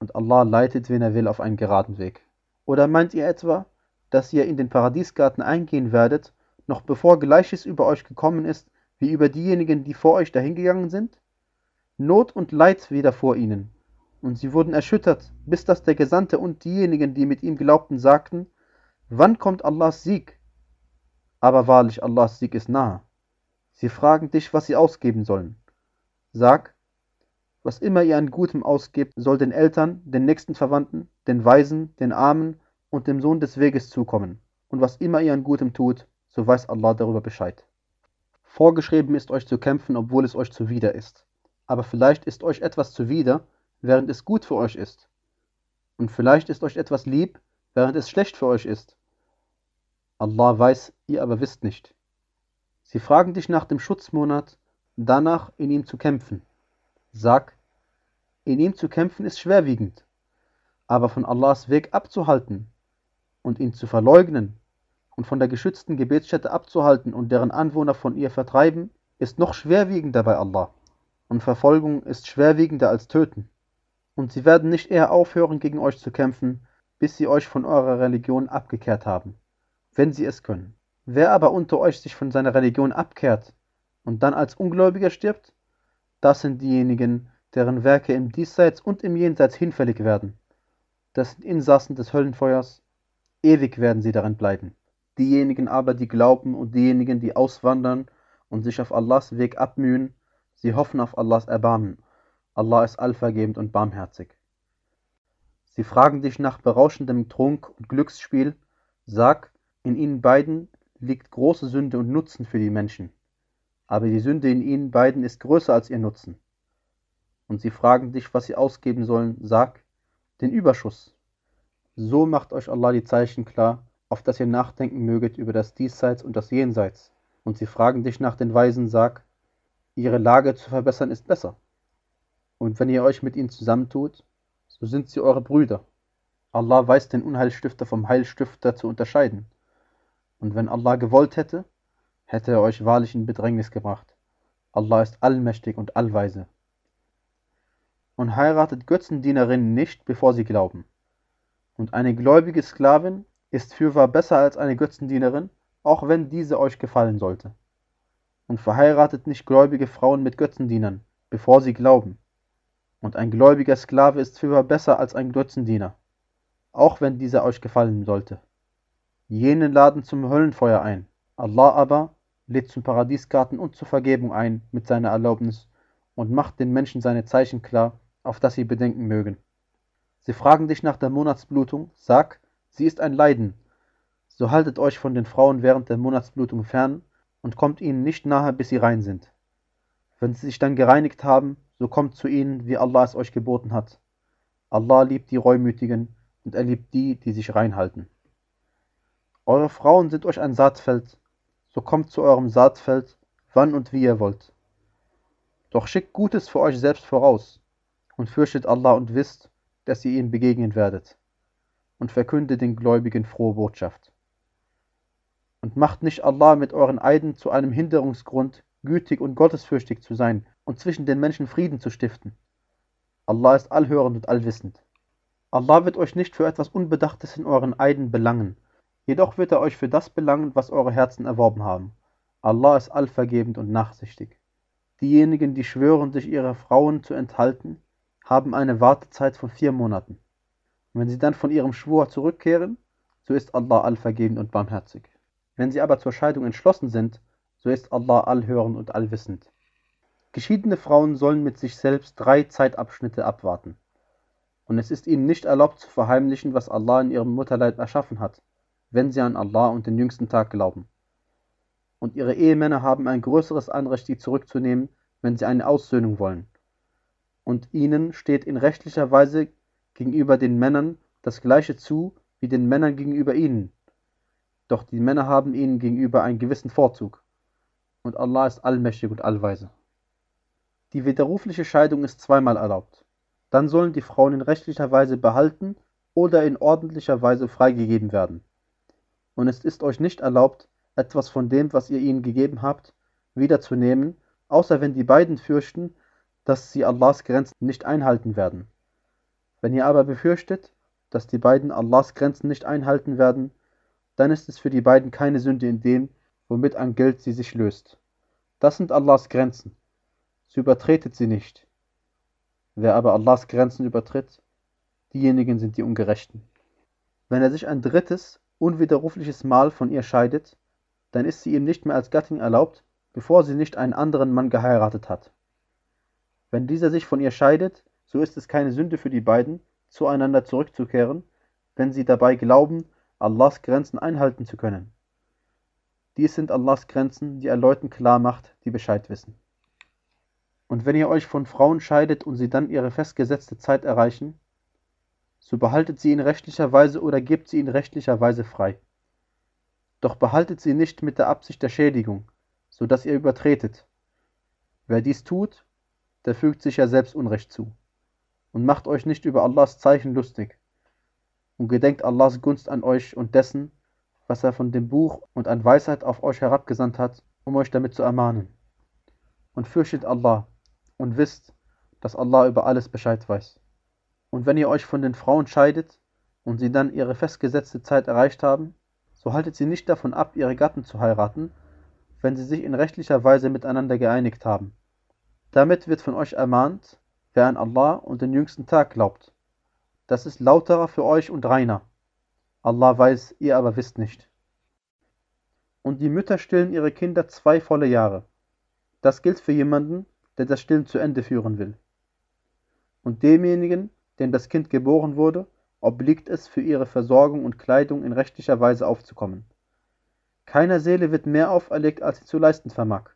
Und Allah leitet, wen er will, auf einen geraden Weg. Oder meint ihr etwa, dass ihr in den Paradiesgarten eingehen werdet, noch bevor Gleiches über euch gekommen ist, wie über diejenigen, die vor euch dahingegangen sind? Not und Leid vor ihnen, und sie wurden erschüttert, bis dass der Gesandte und diejenigen, die mit ihm glaubten, sagten, wann kommt Allahs Sieg? Aber wahrlich, Allahs Sieg ist nahe. Sie fragen dich, was sie ausgeben sollen. Sag, was immer ihr an Gutem ausgebt, soll den Eltern, den nächsten Verwandten, den Weisen, den Armen und dem Sohn des Weges zukommen. Und was immer ihr an Gutem tut, so weiß Allah darüber Bescheid. Vorgeschrieben ist euch zu kämpfen, obwohl es euch zuwider ist. Aber vielleicht ist euch etwas zuwider, während es gut für euch ist. Und vielleicht ist euch etwas lieb, während es schlecht für euch ist. Allah weiß, ihr aber wisst nicht. Sie fragen dich nach dem Schutzmonat, danach in ihm zu kämpfen. Sag, in ihm zu kämpfen ist schwerwiegend, aber von Allahs Weg abzuhalten und ihn zu verleugnen und von der geschützten Gebetsstätte abzuhalten und deren Anwohner von ihr vertreiben, ist noch schwerwiegender bei Allah. Und Verfolgung ist schwerwiegender als Töten. Und sie werden nicht eher aufhören, gegen euch zu kämpfen, bis sie euch von eurer Religion abgekehrt haben, wenn sie es können. Wer aber unter euch sich von seiner Religion abkehrt und dann als Ungläubiger stirbt, das sind diejenigen, deren Werke im Diesseits und im Jenseits hinfällig werden. Das sind Insassen des Höllenfeuers, ewig werden sie darin bleiben. Diejenigen aber, die glauben und diejenigen, die auswandern und sich auf Allahs Weg abmühen, sie hoffen auf Allahs Erbarmen. Allah ist allvergebend und barmherzig. Sie fragen dich nach berauschendem Trunk und Glücksspiel, sag, in ihnen beiden liegt große Sünde und Nutzen für die Menschen aber die Sünde in ihnen beiden ist größer als ihr Nutzen. Und sie fragen dich, was sie ausgeben sollen, sag, den Überschuss. So macht euch Allah die Zeichen klar, auf dass ihr nachdenken möget über das Diesseits und das Jenseits. Und sie fragen dich nach den Weisen, sag, ihre Lage zu verbessern ist besser. Und wenn ihr euch mit ihnen zusammentut, so sind sie eure Brüder. Allah weiß den Unheilstifter vom Heilstifter zu unterscheiden. Und wenn Allah gewollt hätte, hätte er euch wahrlich in Bedrängnis gebracht. Allah ist allmächtig und allweise. Und heiratet Götzendienerinnen nicht, bevor sie glauben. Und eine gläubige Sklavin ist fürwahr besser als eine Götzendienerin, auch wenn diese euch gefallen sollte. Und verheiratet nicht gläubige Frauen mit Götzendienern, bevor sie glauben. Und ein gläubiger Sklave ist fürwahr besser als ein Götzendiener, auch wenn dieser euch gefallen sollte. Jene laden zum Höllenfeuer ein, Allah aber lädt zum Paradiesgarten und zur Vergebung ein mit seiner Erlaubnis und macht den Menschen seine Zeichen klar, auf das sie bedenken mögen. Sie fragen dich nach der Monatsblutung, sag, sie ist ein Leiden. So haltet euch von den Frauen während der Monatsblutung fern und kommt ihnen nicht nahe, bis sie rein sind. Wenn sie sich dann gereinigt haben, so kommt zu ihnen, wie Allah es euch geboten hat. Allah liebt die Reumütigen und er liebt die, die sich reinhalten. Eure Frauen sind euch ein Saatfeld, so kommt zu eurem Saatfeld, wann und wie ihr wollt. Doch schickt Gutes für euch selbst voraus und fürchtet Allah und wisst, dass ihr ihm begegnen werdet und verkündet den Gläubigen frohe Botschaft. Und macht nicht Allah mit euren Eiden zu einem Hinderungsgrund, gütig und gottesfürchtig zu sein und zwischen den Menschen Frieden zu stiften. Allah ist allhörend und allwissend. Allah wird euch nicht für etwas Unbedachtes in euren Eiden belangen Jedoch wird er euch für das belangen, was eure Herzen erworben haben. Allah ist allvergebend und nachsichtig. Diejenigen, die schwören, sich ihrer Frauen zu enthalten, haben eine Wartezeit von vier Monaten. Wenn sie dann von ihrem Schwur zurückkehren, so ist Allah allvergebend und barmherzig. Wenn sie aber zur Scheidung entschlossen sind, so ist Allah allhörend und allwissend. Geschiedene Frauen sollen mit sich selbst drei Zeitabschnitte abwarten. Und es ist ihnen nicht erlaubt zu verheimlichen, was Allah in ihrem Mutterleib erschaffen hat wenn sie an Allah und den jüngsten Tag glauben. Und ihre Ehemänner haben ein größeres Anrecht, sie zurückzunehmen, wenn sie eine Aussöhnung wollen. Und ihnen steht in rechtlicher Weise gegenüber den Männern das gleiche zu wie den Männern gegenüber ihnen. Doch die Männer haben ihnen gegenüber einen gewissen Vorzug. Und Allah ist allmächtig und allweise. Die widerrufliche Scheidung ist zweimal erlaubt. Dann sollen die Frauen in rechtlicher Weise behalten oder in ordentlicher Weise freigegeben werden und es ist euch nicht erlaubt, etwas von dem, was ihr ihnen gegeben habt, wiederzunehmen, außer wenn die beiden fürchten, dass sie Allahs Grenzen nicht einhalten werden. Wenn ihr aber befürchtet, dass die beiden Allahs Grenzen nicht einhalten werden, dann ist es für die beiden keine Sünde in dem, womit an Geld sie sich löst. Das sind Allahs Grenzen. So übertretet sie nicht. Wer aber Allahs Grenzen übertritt, diejenigen sind die Ungerechten. Wenn er sich ein drittes, unwiderrufliches Mal von ihr scheidet, dann ist sie ihm nicht mehr als Gattin erlaubt, bevor sie nicht einen anderen Mann geheiratet hat. Wenn dieser sich von ihr scheidet, so ist es keine Sünde für die beiden, zueinander zurückzukehren, wenn sie dabei glauben, Allahs Grenzen einhalten zu können. Dies sind Allahs Grenzen, die er Leuten klar macht, die Bescheid wissen. Und wenn ihr euch von Frauen scheidet und sie dann ihre festgesetzte Zeit erreichen, so behaltet sie in rechtlicher Weise oder gebt sie in rechtlicher Weise frei. Doch behaltet sie nicht mit der Absicht der Schädigung, so dass ihr übertretet. Wer dies tut, der fügt sich ja selbst Unrecht zu. Und macht euch nicht über Allahs Zeichen lustig. Und gedenkt Allahs Gunst an euch und dessen, was er von dem Buch und an Weisheit auf euch herabgesandt hat, um euch damit zu ermahnen. Und fürchtet Allah und wisst, dass Allah über alles Bescheid weiß. Und wenn ihr euch von den Frauen scheidet und sie dann ihre festgesetzte Zeit erreicht haben, so haltet sie nicht davon ab, ihre Gatten zu heiraten, wenn sie sich in rechtlicher Weise miteinander geeinigt haben. Damit wird von euch ermahnt, wer an Allah und den jüngsten Tag glaubt. Das ist lauterer für euch und reiner. Allah weiß, ihr aber wisst nicht. Und die Mütter stillen ihre Kinder zwei volle Jahre. Das gilt für jemanden, der das Stillen zu Ende führen will. Und demjenigen, dem das Kind geboren wurde, obliegt es, für ihre Versorgung und Kleidung in rechtlicher Weise aufzukommen. Keiner Seele wird mehr auferlegt, als sie zu leisten vermag.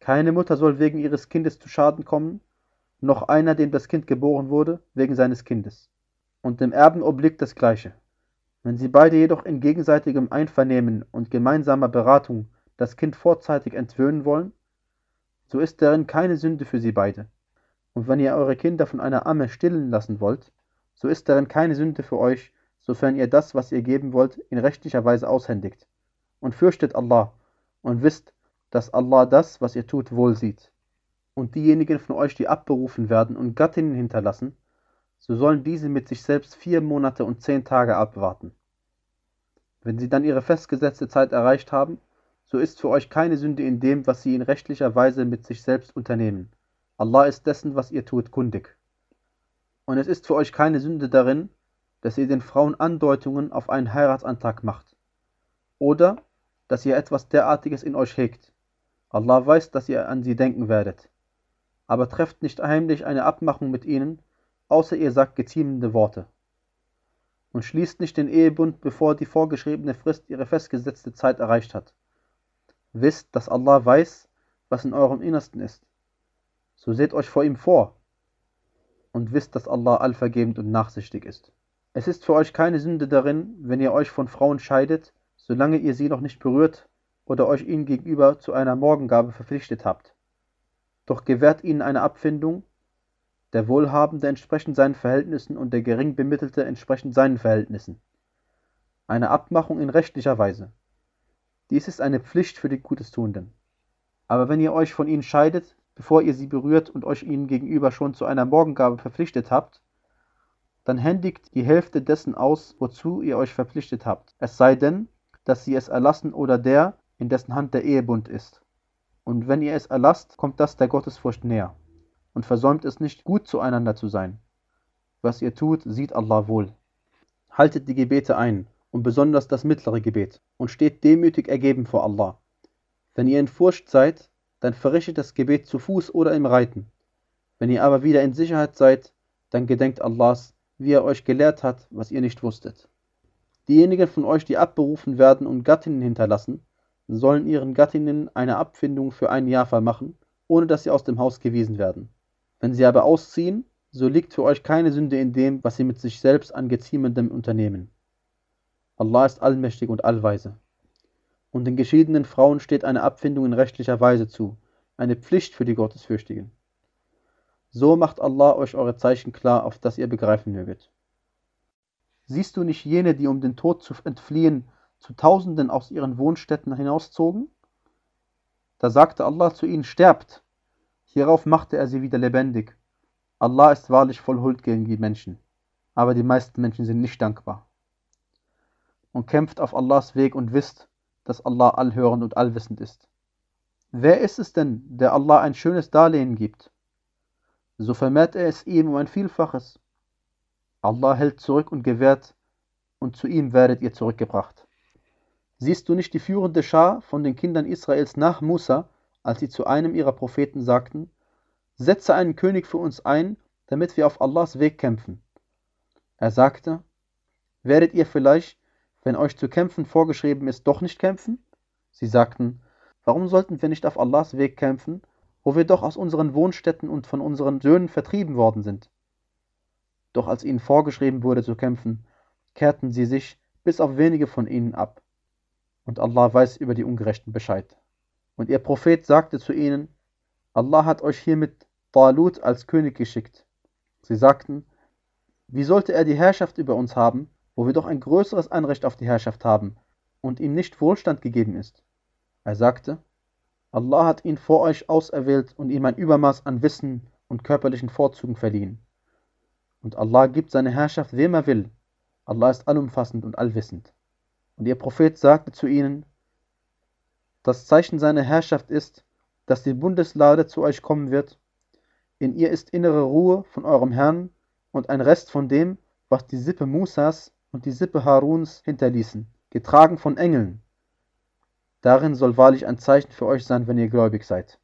Keine Mutter soll wegen ihres Kindes zu Schaden kommen, noch einer, dem das Kind geboren wurde, wegen seines Kindes. Und dem Erben obliegt das Gleiche. Wenn sie beide jedoch in gegenseitigem Einvernehmen und gemeinsamer Beratung das Kind vorzeitig entwöhnen wollen, so ist darin keine Sünde für sie beide. Und wenn ihr eure Kinder von einer Amme stillen lassen wollt, so ist darin keine Sünde für euch, sofern ihr das, was ihr geben wollt, in rechtlicher Weise aushändigt. Und fürchtet Allah und wisst, dass Allah das, was ihr tut, wohl sieht. Und diejenigen von euch, die abberufen werden und Gattinnen hinterlassen, so sollen diese mit sich selbst vier Monate und zehn Tage abwarten. Wenn sie dann ihre festgesetzte Zeit erreicht haben, so ist für euch keine Sünde in dem, was sie in rechtlicher Weise mit sich selbst unternehmen. Allah ist dessen, was ihr tut, kundig. Und es ist für euch keine Sünde darin, dass ihr den Frauen Andeutungen auf einen Heiratsantrag macht. Oder, dass ihr etwas derartiges in euch hegt. Allah weiß, dass ihr an sie denken werdet. Aber trefft nicht heimlich eine Abmachung mit ihnen, außer ihr sagt geziemende Worte. Und schließt nicht den Ehebund, bevor die vorgeschriebene Frist ihre festgesetzte Zeit erreicht hat. Wisst, dass Allah weiß, was in eurem Innersten ist. So seht euch vor ihm vor und wisst, dass Allah allvergebend und nachsichtig ist. Es ist für euch keine Sünde darin, wenn ihr euch von Frauen scheidet, solange ihr sie noch nicht berührt oder euch ihnen gegenüber zu einer Morgengabe verpflichtet habt. Doch gewährt ihnen eine Abfindung, der Wohlhabende entsprechend seinen Verhältnissen und der Geringbemittelte entsprechend seinen Verhältnissen. Eine Abmachung in rechtlicher Weise. Dies ist eine Pflicht für die Gutestuenden. Aber wenn ihr euch von ihnen scheidet, bevor ihr sie berührt und euch ihnen gegenüber schon zu einer Morgengabe verpflichtet habt, dann händigt die Hälfte dessen aus, wozu ihr euch verpflichtet habt, es sei denn, dass sie es erlassen oder der, in dessen Hand der Ehebund ist. Und wenn ihr es erlasst, kommt das der Gottesfurcht näher, und versäumt es nicht, gut zueinander zu sein. Was ihr tut, sieht Allah wohl. Haltet die Gebete ein, und besonders das mittlere Gebet, und steht demütig ergeben vor Allah. Wenn ihr in Furcht seid, dann verrichtet das Gebet zu Fuß oder im Reiten. Wenn ihr aber wieder in Sicherheit seid, dann gedenkt Allahs, wie er euch gelehrt hat, was ihr nicht wusstet. Diejenigen von euch, die abberufen werden und Gattinnen hinterlassen, sollen ihren Gattinnen eine Abfindung für ein Jahr vermachen, ohne dass sie aus dem Haus gewiesen werden. Wenn sie aber ausziehen, so liegt für euch keine Sünde in dem, was sie mit sich selbst an geziemendem unternehmen. Allah ist allmächtig und allweise. Und den geschiedenen Frauen steht eine Abfindung in rechtlicher Weise zu, eine Pflicht für die Gottesfürchtigen. So macht Allah euch eure Zeichen klar, auf das ihr begreifen möget. Siehst du nicht jene, die um den Tod zu entfliehen, zu Tausenden aus ihren Wohnstätten hinauszogen? Da sagte Allah zu ihnen, sterbt. Hierauf machte er sie wieder lebendig. Allah ist wahrlich voll Huld gegen die Menschen. aber die meisten Menschen sind nicht dankbar. Und kämpft auf Allahs Weg und wisst, dass Allah allhörend und allwissend ist. Wer ist es denn, der Allah ein schönes Darlehen gibt? So vermehrt er es ihm um ein Vielfaches. Allah hält zurück und gewährt, und zu ihm werdet ihr zurückgebracht. Siehst du nicht die führende Schar von den Kindern Israels nach Musa, als sie zu einem ihrer Propheten sagten, setze einen König für uns ein, damit wir auf Allahs Weg kämpfen. Er sagte, werdet ihr vielleicht, wenn euch zu kämpfen vorgeschrieben ist, doch nicht kämpfen? Sie sagten, warum sollten wir nicht auf Allahs Weg kämpfen, wo wir doch aus unseren Wohnstätten und von unseren Söhnen vertrieben worden sind? Doch als ihnen vorgeschrieben wurde zu kämpfen, kehrten sie sich bis auf wenige von ihnen ab. Und Allah weiß über die Ungerechten Bescheid. Und ihr Prophet sagte zu ihnen, Allah hat euch hiermit Talut als König geschickt. Sie sagten, wie sollte er die Herrschaft über uns haben, wo wir doch ein größeres Anrecht auf die Herrschaft haben und ihm nicht Wohlstand gegeben ist? Er sagte, Allah hat ihn vor euch auserwählt und ihm ein Übermaß an Wissen und körperlichen Vorzügen verliehen. Und Allah gibt seine Herrschaft wem er will. Allah ist allumfassend und allwissend. Und ihr Prophet sagte zu ihnen, das Zeichen seiner Herrschaft ist, dass die Bundeslade zu euch kommen wird. In ihr ist innere Ruhe von eurem Herrn und ein Rest von dem, was die Sippe Musas und die Sippe Haruns hinterließen, getragen von Engeln. Darin soll wahrlich ein Zeichen für euch sein, wenn ihr gläubig seid.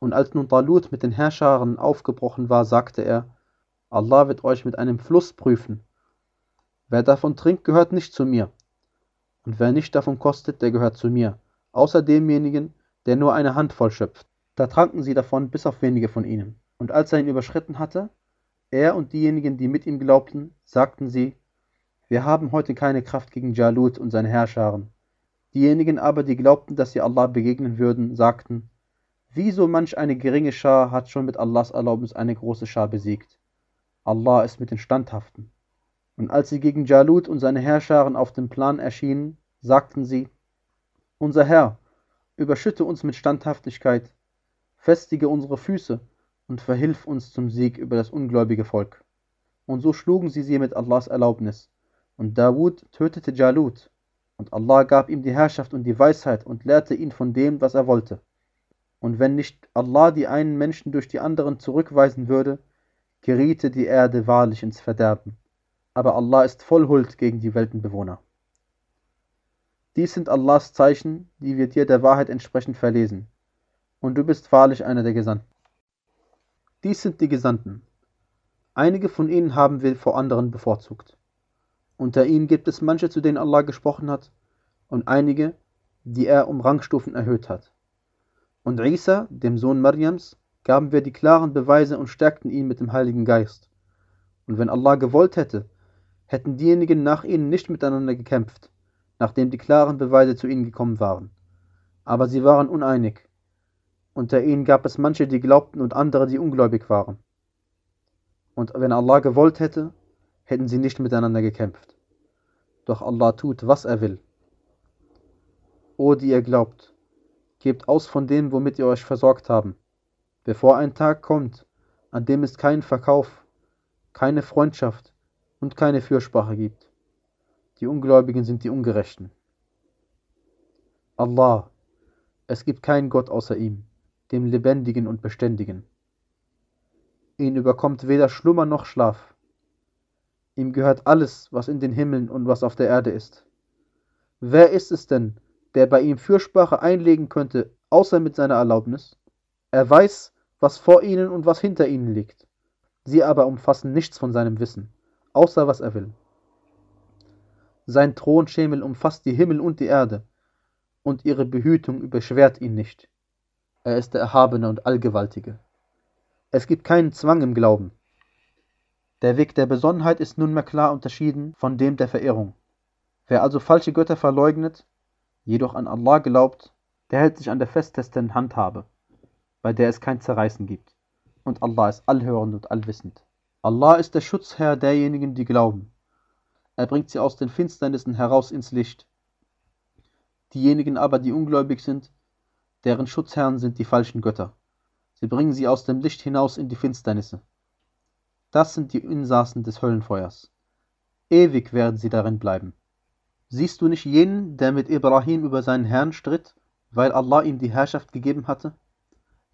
Und als nun Talut mit den Herrscharen aufgebrochen war, sagte er, Allah wird euch mit einem Fluss prüfen. Wer davon trinkt, gehört nicht zu mir. Und wer nicht davon kostet, der gehört zu mir außer demjenigen, der nur eine Handvoll schöpft. Da tranken sie davon bis auf wenige von ihnen. Und als er ihn überschritten hatte, er und diejenigen, die mit ihm glaubten, sagten sie, wir haben heute keine Kraft gegen Jalut und seine Herrscharen. Diejenigen aber, die glaubten, dass sie Allah begegnen würden, sagten, wieso manch eine geringe Schar hat schon mit Allahs Erlaubnis eine große Schar besiegt. Allah ist mit den Standhaften. Und als sie gegen Jalut und seine Herrscharen auf dem Plan erschienen, sagten sie, unser Herr, überschütte uns mit Standhaftigkeit, festige unsere Füße und verhilf uns zum Sieg über das ungläubige Volk. Und so schlugen sie sie mit Allahs Erlaubnis. Und Dawud tötete Jalut. Und Allah gab ihm die Herrschaft und die Weisheit und lehrte ihn von dem, was er wollte. Und wenn nicht Allah die einen Menschen durch die anderen zurückweisen würde, geriete die Erde wahrlich ins Verderben. Aber Allah ist voll Huld gegen die Weltenbewohner. Dies sind Allahs Zeichen, die wir dir der Wahrheit entsprechend verlesen. Und du bist wahrlich einer der Gesandten. Dies sind die Gesandten. Einige von ihnen haben wir vor anderen bevorzugt. Unter ihnen gibt es manche, zu denen Allah gesprochen hat, und einige, die er um Rangstufen erhöht hat. Und Isa, dem Sohn Mariams, gaben wir die klaren Beweise und stärkten ihn mit dem Heiligen Geist. Und wenn Allah gewollt hätte, hätten diejenigen nach ihnen nicht miteinander gekämpft, nachdem die klaren Beweise zu ihnen gekommen waren. Aber sie waren uneinig. Unter ihnen gab es manche, die glaubten und andere, die ungläubig waren. Und wenn Allah gewollt hätte, hätten sie nicht miteinander gekämpft. Doch Allah tut, was er will. O die ihr glaubt, gebt aus von dem, womit ihr euch versorgt haben, bevor ein Tag kommt, an dem es keinen Verkauf, keine Freundschaft und keine Fürsprache gibt. Die Ungläubigen sind die Ungerechten. Allah, es gibt keinen Gott außer ihm, dem Lebendigen und Beständigen. Ihn überkommt weder Schlummer noch Schlaf. Ihm gehört alles, was in den Himmeln und was auf der Erde ist. Wer ist es denn, der bei ihm Fürsprache einlegen könnte, außer mit seiner Erlaubnis? Er weiß, was vor ihnen und was hinter ihnen liegt. Sie aber umfassen nichts von seinem Wissen, außer was er will. Sein Thronschemel umfasst die Himmel und die Erde, und ihre Behütung überschwert ihn nicht. Er ist der Erhabene und Allgewaltige. Es gibt keinen Zwang im Glauben. Der Weg der Besonnenheit ist nunmehr klar unterschieden von dem der Verehrung. Wer also falsche Götter verleugnet, jedoch an Allah glaubt, der hält sich an der festesten Handhabe, bei der es kein Zerreißen gibt. Und Allah ist allhörend und allwissend. Allah ist der Schutzherr derjenigen, die glauben er bringt sie aus den Finsternissen heraus ins Licht. Diejenigen aber, die ungläubig sind, deren Schutzherren sind die falschen Götter. Sie bringen sie aus dem Licht hinaus in die Finsternisse. Das sind die Insassen des Höllenfeuers. ewig werden sie darin bleiben. Siehst du nicht jenen, der mit Ibrahim über seinen Herrn stritt, weil Allah ihm die Herrschaft gegeben hatte?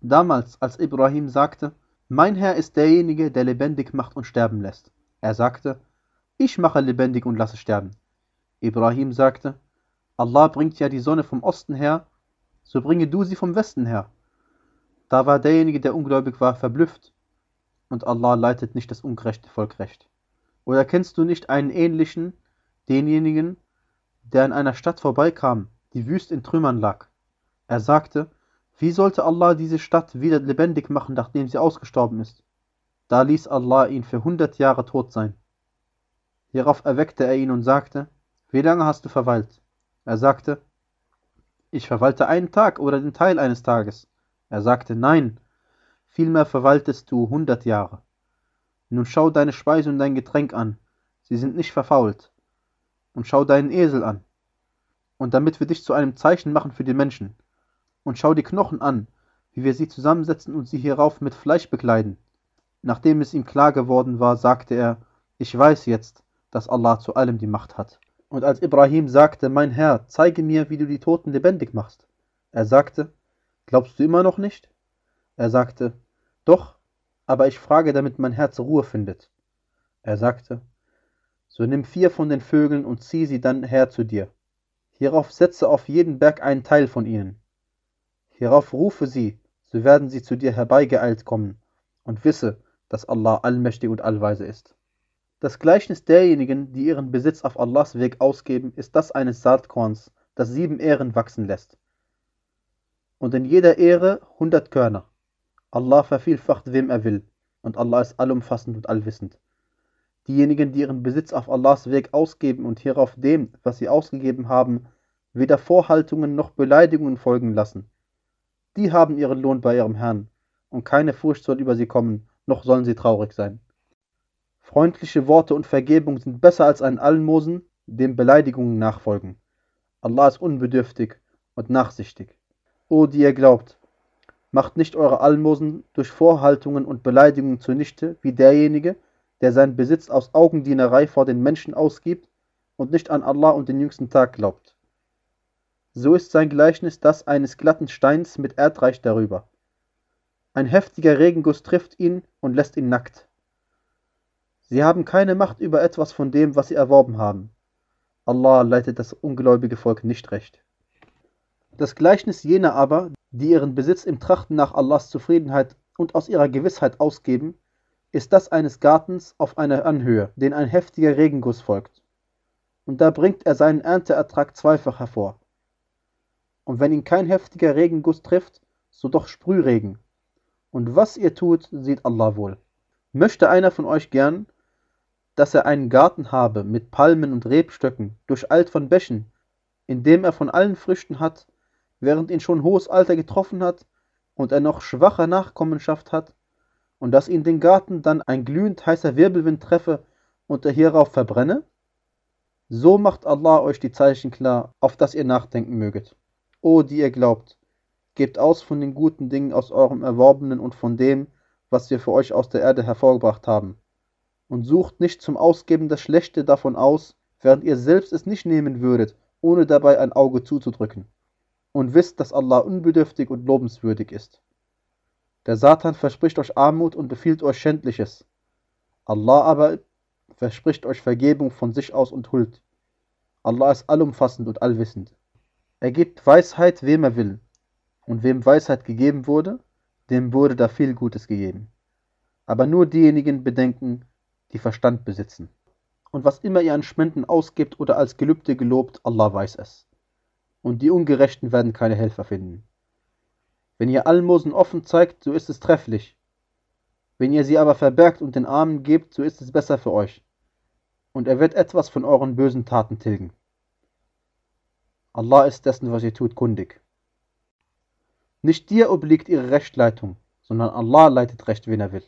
Damals, als Ibrahim sagte, mein Herr ist derjenige, der lebendig macht und sterben lässt. Er sagte, ich mache lebendig und lasse sterben. Ibrahim sagte, Allah bringt ja die Sonne vom Osten her, so bringe du sie vom Westen her. Da war derjenige, der ungläubig war, verblüfft. Und Allah leitet nicht das ungerechte Volk recht. Oder kennst du nicht einen ähnlichen, denjenigen, der an einer Stadt vorbeikam, die wüst in Trümmern lag? Er sagte, wie sollte Allah diese Stadt wieder lebendig machen, nachdem sie ausgestorben ist? Da ließ Allah ihn für hundert Jahre tot sein. Hierauf erweckte er ihn und sagte, wie lange hast du verweilt? Er sagte, ich verweilte einen Tag oder den Teil eines Tages. Er sagte, nein, vielmehr verwaltest du hundert Jahre. Nun schau deine Speise und dein Getränk an, sie sind nicht verfault. Und schau deinen Esel an. Und damit wir dich zu einem Zeichen machen für die Menschen. Und schau die Knochen an, wie wir sie zusammensetzen und sie hierauf mit Fleisch bekleiden. Nachdem es ihm klar geworden war, sagte er, ich weiß jetzt, dass Allah zu allem die Macht hat. Und als Ibrahim sagte, mein Herr, zeige mir, wie du die Toten lebendig machst. Er sagte, Glaubst du immer noch nicht? Er sagte, Doch, aber ich frage, damit mein Herz Ruhe findet. Er sagte, So nimm vier von den Vögeln und zieh sie dann her zu dir. Hierauf setze auf jeden Berg einen Teil von ihnen. Hierauf rufe sie, so werden sie zu dir herbeigeeilt kommen, und wisse, dass Allah allmächtig und allweise ist. Das Gleichnis derjenigen, die ihren Besitz auf Allahs Weg ausgeben, ist das eines Saatkorns, das sieben Ähren wachsen lässt und in jeder Ehre hundert Körner. Allah vervielfacht, wem er will, und Allah ist allumfassend und allwissend. Diejenigen, die ihren Besitz auf Allahs Weg ausgeben und hierauf dem, was sie ausgegeben haben, weder Vorhaltungen noch Beleidigungen folgen lassen, die haben ihren Lohn bei ihrem Herrn, und keine Furcht soll über sie kommen, noch sollen sie traurig sein. Freundliche Worte und Vergebung sind besser als ein Almosen, dem Beleidigungen nachfolgen. Allah ist unbedürftig und nachsichtig. O die ihr glaubt, macht nicht eure Almosen durch Vorhaltungen und Beleidigungen zunichte, wie derjenige, der seinen Besitz aus Augendienerei vor den Menschen ausgibt und nicht an Allah und den jüngsten Tag glaubt. So ist sein Gleichnis das eines glatten Steins mit Erdreich darüber. Ein heftiger Regenguss trifft ihn und lässt ihn nackt. Sie haben keine Macht über etwas von dem, was sie erworben haben. Allah leitet das ungläubige Volk nicht recht. Das Gleichnis jener aber, die ihren Besitz im Trachten nach Allahs Zufriedenheit und aus ihrer Gewissheit ausgeben, ist das eines Gartens auf einer Anhöhe, den ein heftiger Regenguss folgt. Und da bringt er seinen Ernteertrag zweifach hervor. Und wenn ihn kein heftiger Regenguss trifft, so doch Sprühregen. Und was ihr tut, sieht Allah wohl. Möchte einer von euch gern, dass er einen Garten habe mit Palmen und Rebstöcken, durcheilt von Bächen, in dem er von allen Früchten hat, während ihn schon hohes Alter getroffen hat und er noch schwache Nachkommenschaft hat, und dass ihn den Garten dann ein glühend heißer Wirbelwind treffe und er hierauf verbrenne? So macht Allah euch die Zeichen klar, auf das ihr nachdenken möget. O, die ihr glaubt, gebt aus von den guten Dingen aus eurem Erworbenen und von dem, was wir für euch aus der Erde hervorgebracht haben. Und sucht nicht zum Ausgeben das Schlechte davon aus, während ihr selbst es nicht nehmen würdet, ohne dabei ein Auge zuzudrücken und wisst, dass Allah unbedürftig und lobenswürdig ist. Der Satan verspricht euch Armut und befiehlt euch Schändliches. Allah aber verspricht euch Vergebung von sich aus und Huld. Allah ist allumfassend und allwissend. Er gibt Weisheit, wem er will, und wem Weisheit gegeben wurde, dem wurde da viel Gutes gegeben. Aber nur diejenigen bedenken, die Verstand besitzen. Und was immer ihr an Spenden ausgibt oder als Gelübde gelobt, Allah weiß es und die Ungerechten werden keine Helfer finden. Wenn ihr Almosen offen zeigt, so ist es trefflich. Wenn ihr sie aber verbergt und den Armen gebt, so ist es besser für euch. Und er wird etwas von euren bösen Taten tilgen. Allah ist dessen, was ihr tut, kundig. Nicht dir obliegt ihre Rechtleitung, sondern Allah leitet Recht, wen er will.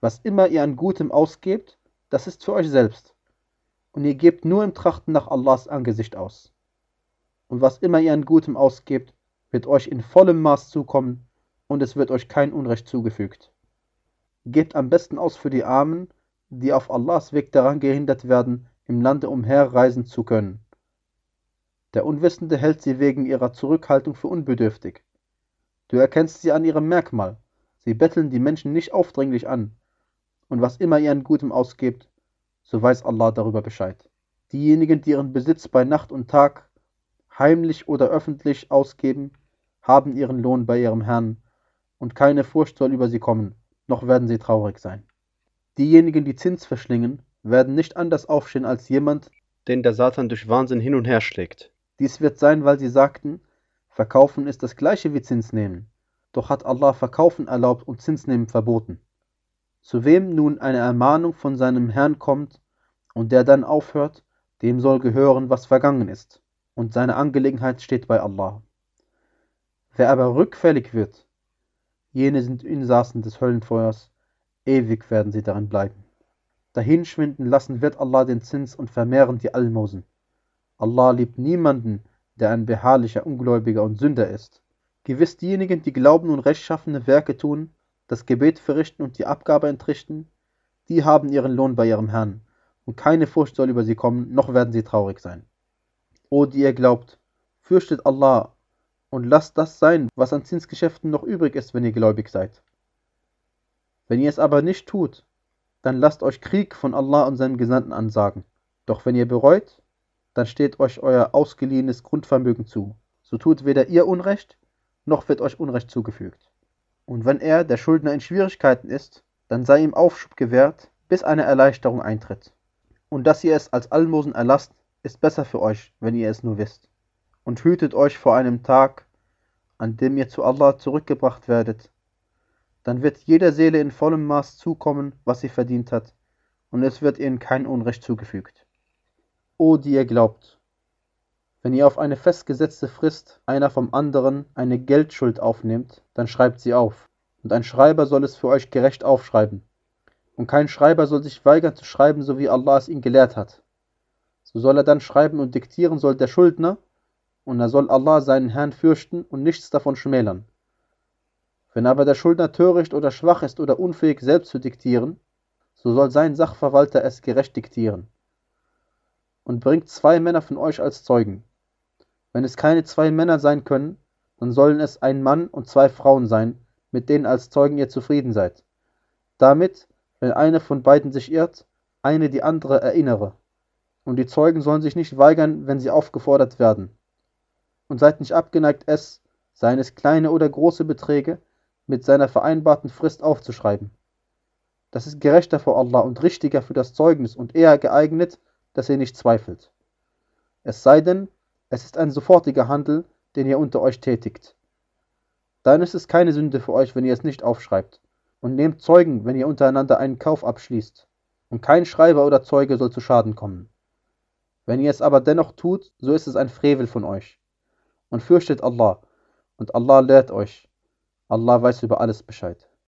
Was immer ihr an Gutem ausgebt, das ist für euch selbst. Und ihr gebt nur im Trachten nach Allahs Angesicht aus und was immer ihr an Gutem ausgebt, wird euch in vollem Maß zukommen, und es wird euch kein Unrecht zugefügt. Gebt am besten aus für die Armen, die auf Allahs Weg daran gehindert werden, im Lande umherreisen zu können. Der Unwissende hält sie wegen ihrer Zurückhaltung für unbedürftig. Du erkennst sie an ihrem Merkmal. Sie betteln die Menschen nicht aufdringlich an. Und was immer ihr an Gutem ausgebt, so weiß Allah darüber Bescheid. Diejenigen, die ihren Besitz bei Nacht und Tag heimlich oder öffentlich ausgeben, haben ihren Lohn bei ihrem Herrn, und keine Furcht soll über sie kommen, noch werden sie traurig sein. Diejenigen, die Zins verschlingen, werden nicht anders aufstehen als jemand, den der Satan durch Wahnsinn hin und her schlägt. Dies wird sein, weil sie sagten, Verkaufen ist das gleiche wie Zins nehmen. Doch hat Allah Verkaufen erlaubt und Zins nehmen verboten. Zu wem nun eine Ermahnung von seinem Herrn kommt und der dann aufhört, dem soll gehören, was vergangen ist, und seine Angelegenheit steht bei Allah. Wer aber rückfällig wird, jene sind Insassen des Höllenfeuers, ewig werden sie darin bleiben. Dahinschwinden lassen wird Allah den Zins und vermehren die Almosen. Allah liebt niemanden, der ein beharrlicher Ungläubiger und Sünder ist. Gewiss diejenigen, die glauben und rechtschaffene Werke tun, das Gebet verrichten und die Abgabe entrichten, die haben ihren Lohn bei ihrem Herrn, und keine Furcht soll über sie kommen, noch werden sie traurig sein. O die ihr glaubt, fürchtet Allah und lasst das sein, was an Zinsgeschäften noch übrig ist, wenn ihr gläubig seid. Wenn ihr es aber nicht tut, dann lasst euch Krieg von Allah und seinem Gesandten ansagen. Doch wenn ihr bereut, dann steht euch euer ausgeliehenes Grundvermögen zu. So tut weder ihr Unrecht, noch wird euch Unrecht zugefügt. Und wenn er, der Schuldner, in Schwierigkeiten ist, dann sei ihm Aufschub gewährt, bis eine Erleichterung eintritt. Und dass ihr es als Almosen erlasst, ist besser für euch, wenn ihr es nur wisst. Und hütet euch vor einem Tag, an dem ihr zu Allah zurückgebracht werdet. Dann wird jeder Seele in vollem Maß zukommen, was sie verdient hat, und es wird ihnen kein Unrecht zugefügt. O die ihr glaubt, wenn ihr auf eine festgesetzte Frist einer vom anderen eine Geldschuld aufnehmt, dann schreibt sie auf, und ein Schreiber soll es für euch gerecht aufschreiben. Und kein Schreiber soll sich weigern zu schreiben, so wie Allah es ihn gelehrt hat. So soll er dann schreiben und diktieren soll der Schuldner, und er soll Allah seinen Herrn fürchten und nichts davon schmälern. Wenn aber der Schuldner töricht oder schwach ist oder unfähig selbst zu diktieren, so soll sein Sachverwalter es gerecht diktieren und bringt zwei Männer von euch als Zeugen. Wenn es keine zwei Männer sein können, dann sollen es ein Mann und zwei Frauen sein, mit denen als Zeugen ihr zufrieden seid. Damit, wenn eine von beiden sich irrt, eine die andere erinnere. Und die Zeugen sollen sich nicht weigern, wenn sie aufgefordert werden. Und seid nicht abgeneigt, es, seien es kleine oder große Beträge, mit seiner vereinbarten Frist aufzuschreiben. Das ist gerechter vor Allah und richtiger für das Zeugnis und eher geeignet, dass ihr nicht zweifelt. Es sei denn, es ist ein sofortiger Handel, den ihr unter euch tätigt. Dann ist es keine Sünde für euch, wenn ihr es nicht aufschreibt. Und nehmt Zeugen, wenn ihr untereinander einen Kauf abschließt. Und kein Schreiber oder Zeuge soll zu Schaden kommen. Wenn ihr es aber dennoch tut, so ist es ein Frevel von euch. Und fürchtet Allah. Und Allah lehrt euch. Allah weiß über alles Bescheid.